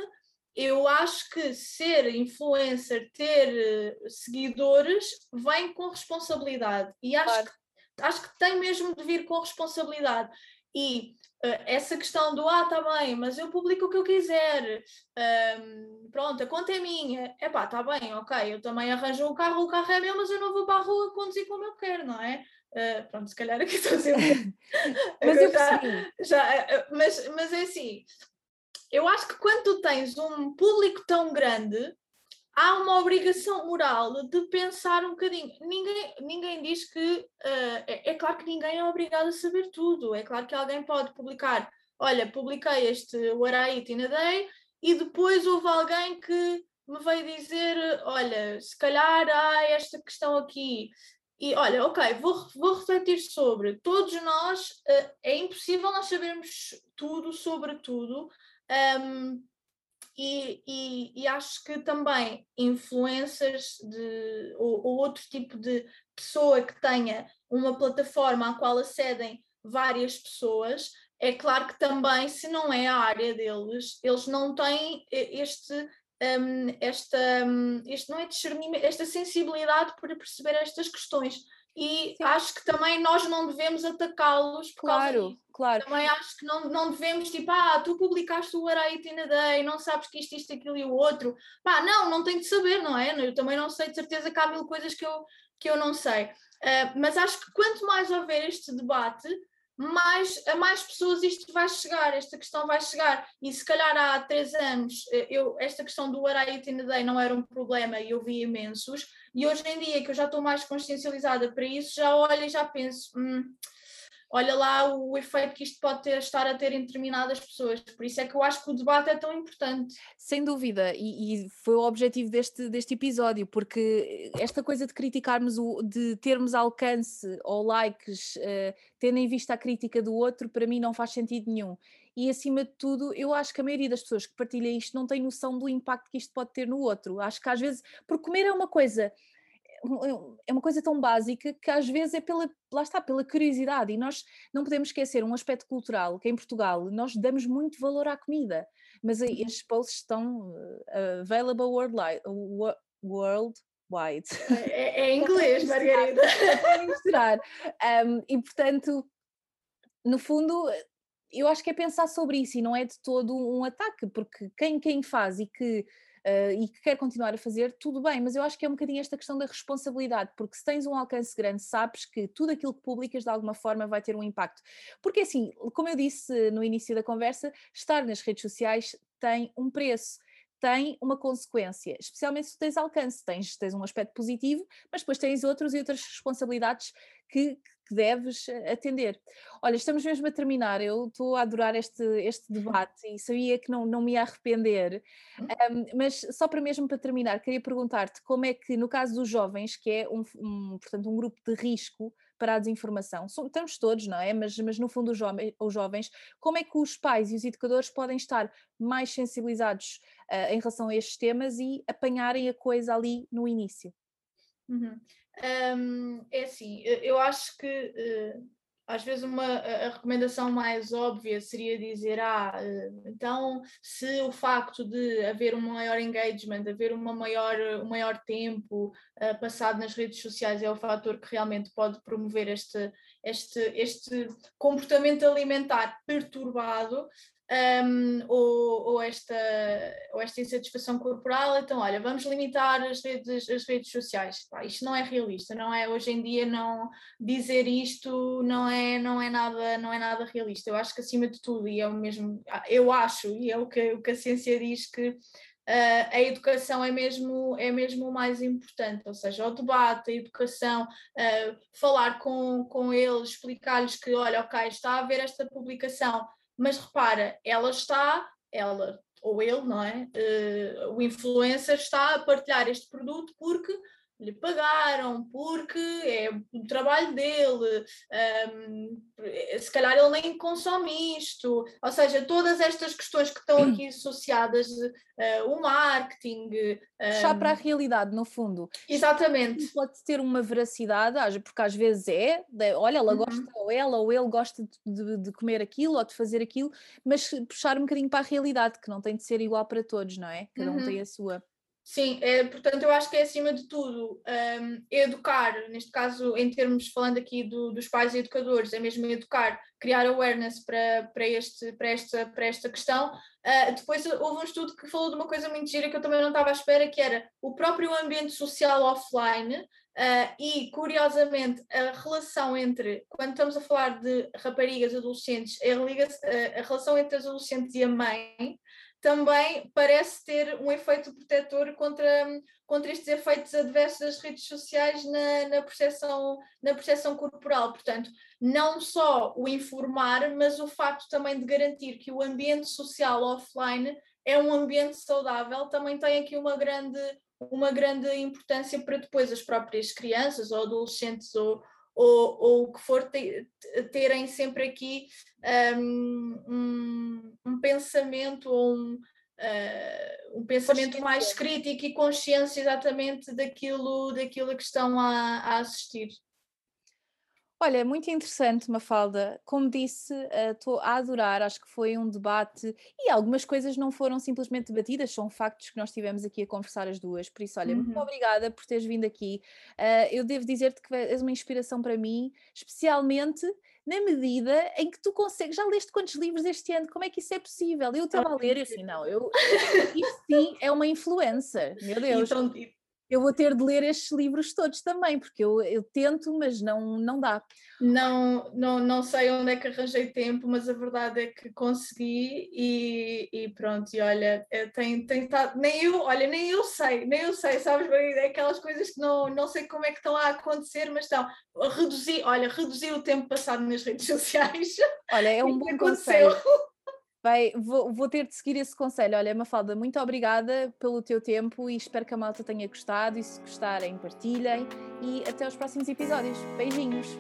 eu acho que ser influencer, ter uh, seguidores, vem com responsabilidade. E acho, claro. que, acho que tem mesmo de vir com responsabilidade. E uh, essa questão do ah, tá bem, mas eu publico o que eu quiser, um, pronto, a conta é minha, é pá, tá bem, ok, eu também arranjo o carro, o carro é meu, mas eu não vou para a rua conduzir como eu quero, não é? Uh, pronto, se calhar aqui estou a ser. mas eu já, já, mas, mas é assim, eu acho que quando tu tens um público tão grande, há uma obrigação moral de pensar um bocadinho. Ninguém, ninguém diz que. Uh, é, é, claro que ninguém é obrigado a saber tudo. É claro que alguém pode publicar. Olha, publiquei este What I Eat in a Day e depois houve alguém que me veio dizer: Olha, se calhar há esta questão aqui. E olha, ok, vou, vou refletir sobre. Todos nós, uh, é impossível nós sabermos tudo sobre tudo. Um, e, e, e, acho que também influências de, ou, ou, outro tipo de pessoa que tenha uma plataforma à qual acedem várias pessoas, é claro que também, se não é a área deles, eles não têm este, um, esta, um, este não é discernimento, esta sensibilidade para perceber estas questões. E Sim. acho que também nós não devemos atacá-los claro. Claro. Também acho que não, não devemos, tipo, ah, tu publicaste o Araíta in a Day, não sabes que isto, isto, aquilo e o outro. Pá, não, não tenho de saber, não é? Eu também não sei, de certeza que há mil coisas que eu, que eu não sei. Uh, mas acho que quanto mais houver este debate, mais, a mais pessoas isto vai chegar, esta questão vai chegar. E se calhar há três anos eh, eu, esta questão do Araíta in a Day não era um problema e eu vi imensos. E hoje em dia, que eu já estou mais consciencializada para isso, já olho e já penso. Hum, olha lá o efeito que isto pode ter, estar a ter em determinadas pessoas. Por isso é que eu acho que o debate é tão importante. Sem dúvida, e, e foi o objetivo deste, deste episódio, porque esta coisa de criticarmos, o, de termos alcance ou likes, uh, tendo em vista a crítica do outro, para mim não faz sentido nenhum. E acima de tudo, eu acho que a maioria das pessoas que partilha isto não tem noção do impacto que isto pode ter no outro. Acho que às vezes, porque comer é uma coisa é uma coisa tão básica que às vezes é pela, lá está, pela curiosidade e nós não podemos esquecer um aspecto cultural que em Portugal nós damos muito valor à comida, mas uhum. estes posts estão uh, available worldwide, worldwide. É, é inglês, Margarida. Misturar. Um, e portanto, no fundo, eu acho que é pensar sobre isso e não é de todo um ataque, porque quem, quem faz e que uh, e que quer continuar a fazer, tudo bem, mas eu acho que é um bocadinho esta questão da responsabilidade, porque se tens um alcance grande, sabes que tudo aquilo que publicas de alguma forma vai ter um impacto. Porque assim, como eu disse no início da conversa, estar nas redes sociais tem um preço tem uma consequência, especialmente se tens alcance, tens, tens um aspecto positivo, mas depois tens outros e outras responsabilidades que, que deves eh, atender. Olha, estamos mesmo a terminar, eu estou a adorar este, este debate e sabia que não, não me ia arrepender, um, mas só para mesmo para terminar, queria perguntar-te como é que, no caso dos jovens, que é um, um portanto, um grupo de risco para a desinformação, estamos todos, não é? Mas, mas no fundo os, jovens, os jovens, como é que os pais e os educadores podem estar mais sensibilizados uh, em relação a estes temas e apanharem a coisa ali no início? Uhum. Um, é assim, eu acho que uh, às vezes uma, a recomendação mais óbvia seria dizer, ah, uh, então se o facto de haver um maior engagement, haver uma maior, um maior tempo uh, passado nas redes sociais é o fator que realmente pode promover este, este, este comportamento alimentar perturbado, um, ou, ou, esta, ou esta insatisfação corporal, então olha, vamos limitar as redes, as redes sociais. Pá, isto não é realista, não é? Hoje em dia não dizer isto não é, não é nada, não é nada realista. Eu acho que acima de tudo, e é o mesmo, ah, eu acho, e é o que, o que a ciência diz que Uh, a educação é mesmo, é mesmo o mais importante, ou seja, o debate, a educação, uh, falar com, com eles, explicar-lhes que, olha, ok, está a haver esta publicação, mas repara, ela está, ela ou ele, não é? Uh, o influencer está a partilhar este produto porque lhe pagaram, porque é o trabalho dele, um, se calhar ele nem consome isto, ou seja, todas estas questões que estão aqui associadas, uh, o marketing. Um, para a realidade, no fundo. Exatamente. Pode ter uma veracidade, porque às vezes é, olha, ela uhum. gosta, ou ela ou ele gosta de, de, comer aquilo ou de fazer aquilo, mas puxar um bocadinho para a realidade, que não tem de ser igual para todos, não é? Cada um uhum. tem a sua. Sim, é, portanto, eu acho que é acima de tudo um, educar, neste caso, em termos falando aqui do, dos pais e educadores, é mesmo educar, criar awareness para, para, este, para, esta, para esta questão. Uh, depois houve um estudo que falou de uma coisa muito gira que eu também não estava à espera, que era o próprio ambiente social offline uh, e, curiosamente, a relação entre, quando estamos a falar de raparigas, adolescentes, a, a relação entre as adolescentes e a mãe também parece ter um efeito protetor contra, contra estes efeitos adversos das redes sociais na, na, percepção, na percepção corporal. Portanto, não só o informar, mas o facto também de garantir que o ambiente social offline é um ambiente saudável, também tem aqui uma grande, uma grande importância para depois as próprias crianças ou adolescentes ou, ou, ou o que for terem sempre aqui um, um, um pensamento ou um, uh, um pensamento mais crítico e consciência exatamente daquilo, daquilo que estão a, a assistir. Olha, muito interessante, Mafalda. Como disse, estou uh, a adorar, acho que foi um debate e algumas coisas não foram simplesmente debatidas, são factos que nós tivemos aqui a conversar as duas. Por isso, olha, uhum. muito obrigada por teres vindo aqui. Uh, eu devo dizer-te que és uma inspiração para mim, especialmente na medida em que tu consegues. Já leste quantos livros este ano? Como é que isso é possível? Eu estava a ler e assim, não, eu, isto sim é uma influencer, meu Deus. Então, eu vou ter de ler estes livros todos também, porque eu, eu tento, mas não, não dá. Não, não, não sei onde é que arranjei tempo, mas a verdade é que consegui e, e pronto, e olha, tem, tem estado, nem eu, olha, nem eu sei, nem eu sei, sabes, é aquelas coisas que não, não sei como é que estão a acontecer, mas estão, reduzi, olha, reduzi o tempo passado nas redes sociais. Olha, é um bom conselho. Vou, vou, ter de seguir esse conselho. Olha, Mafalda, muito obrigada pelo teu tempo e espero que a malta tenha gostado. E se gostarem, partilhem. E até os próximos episódios. Beijinhos!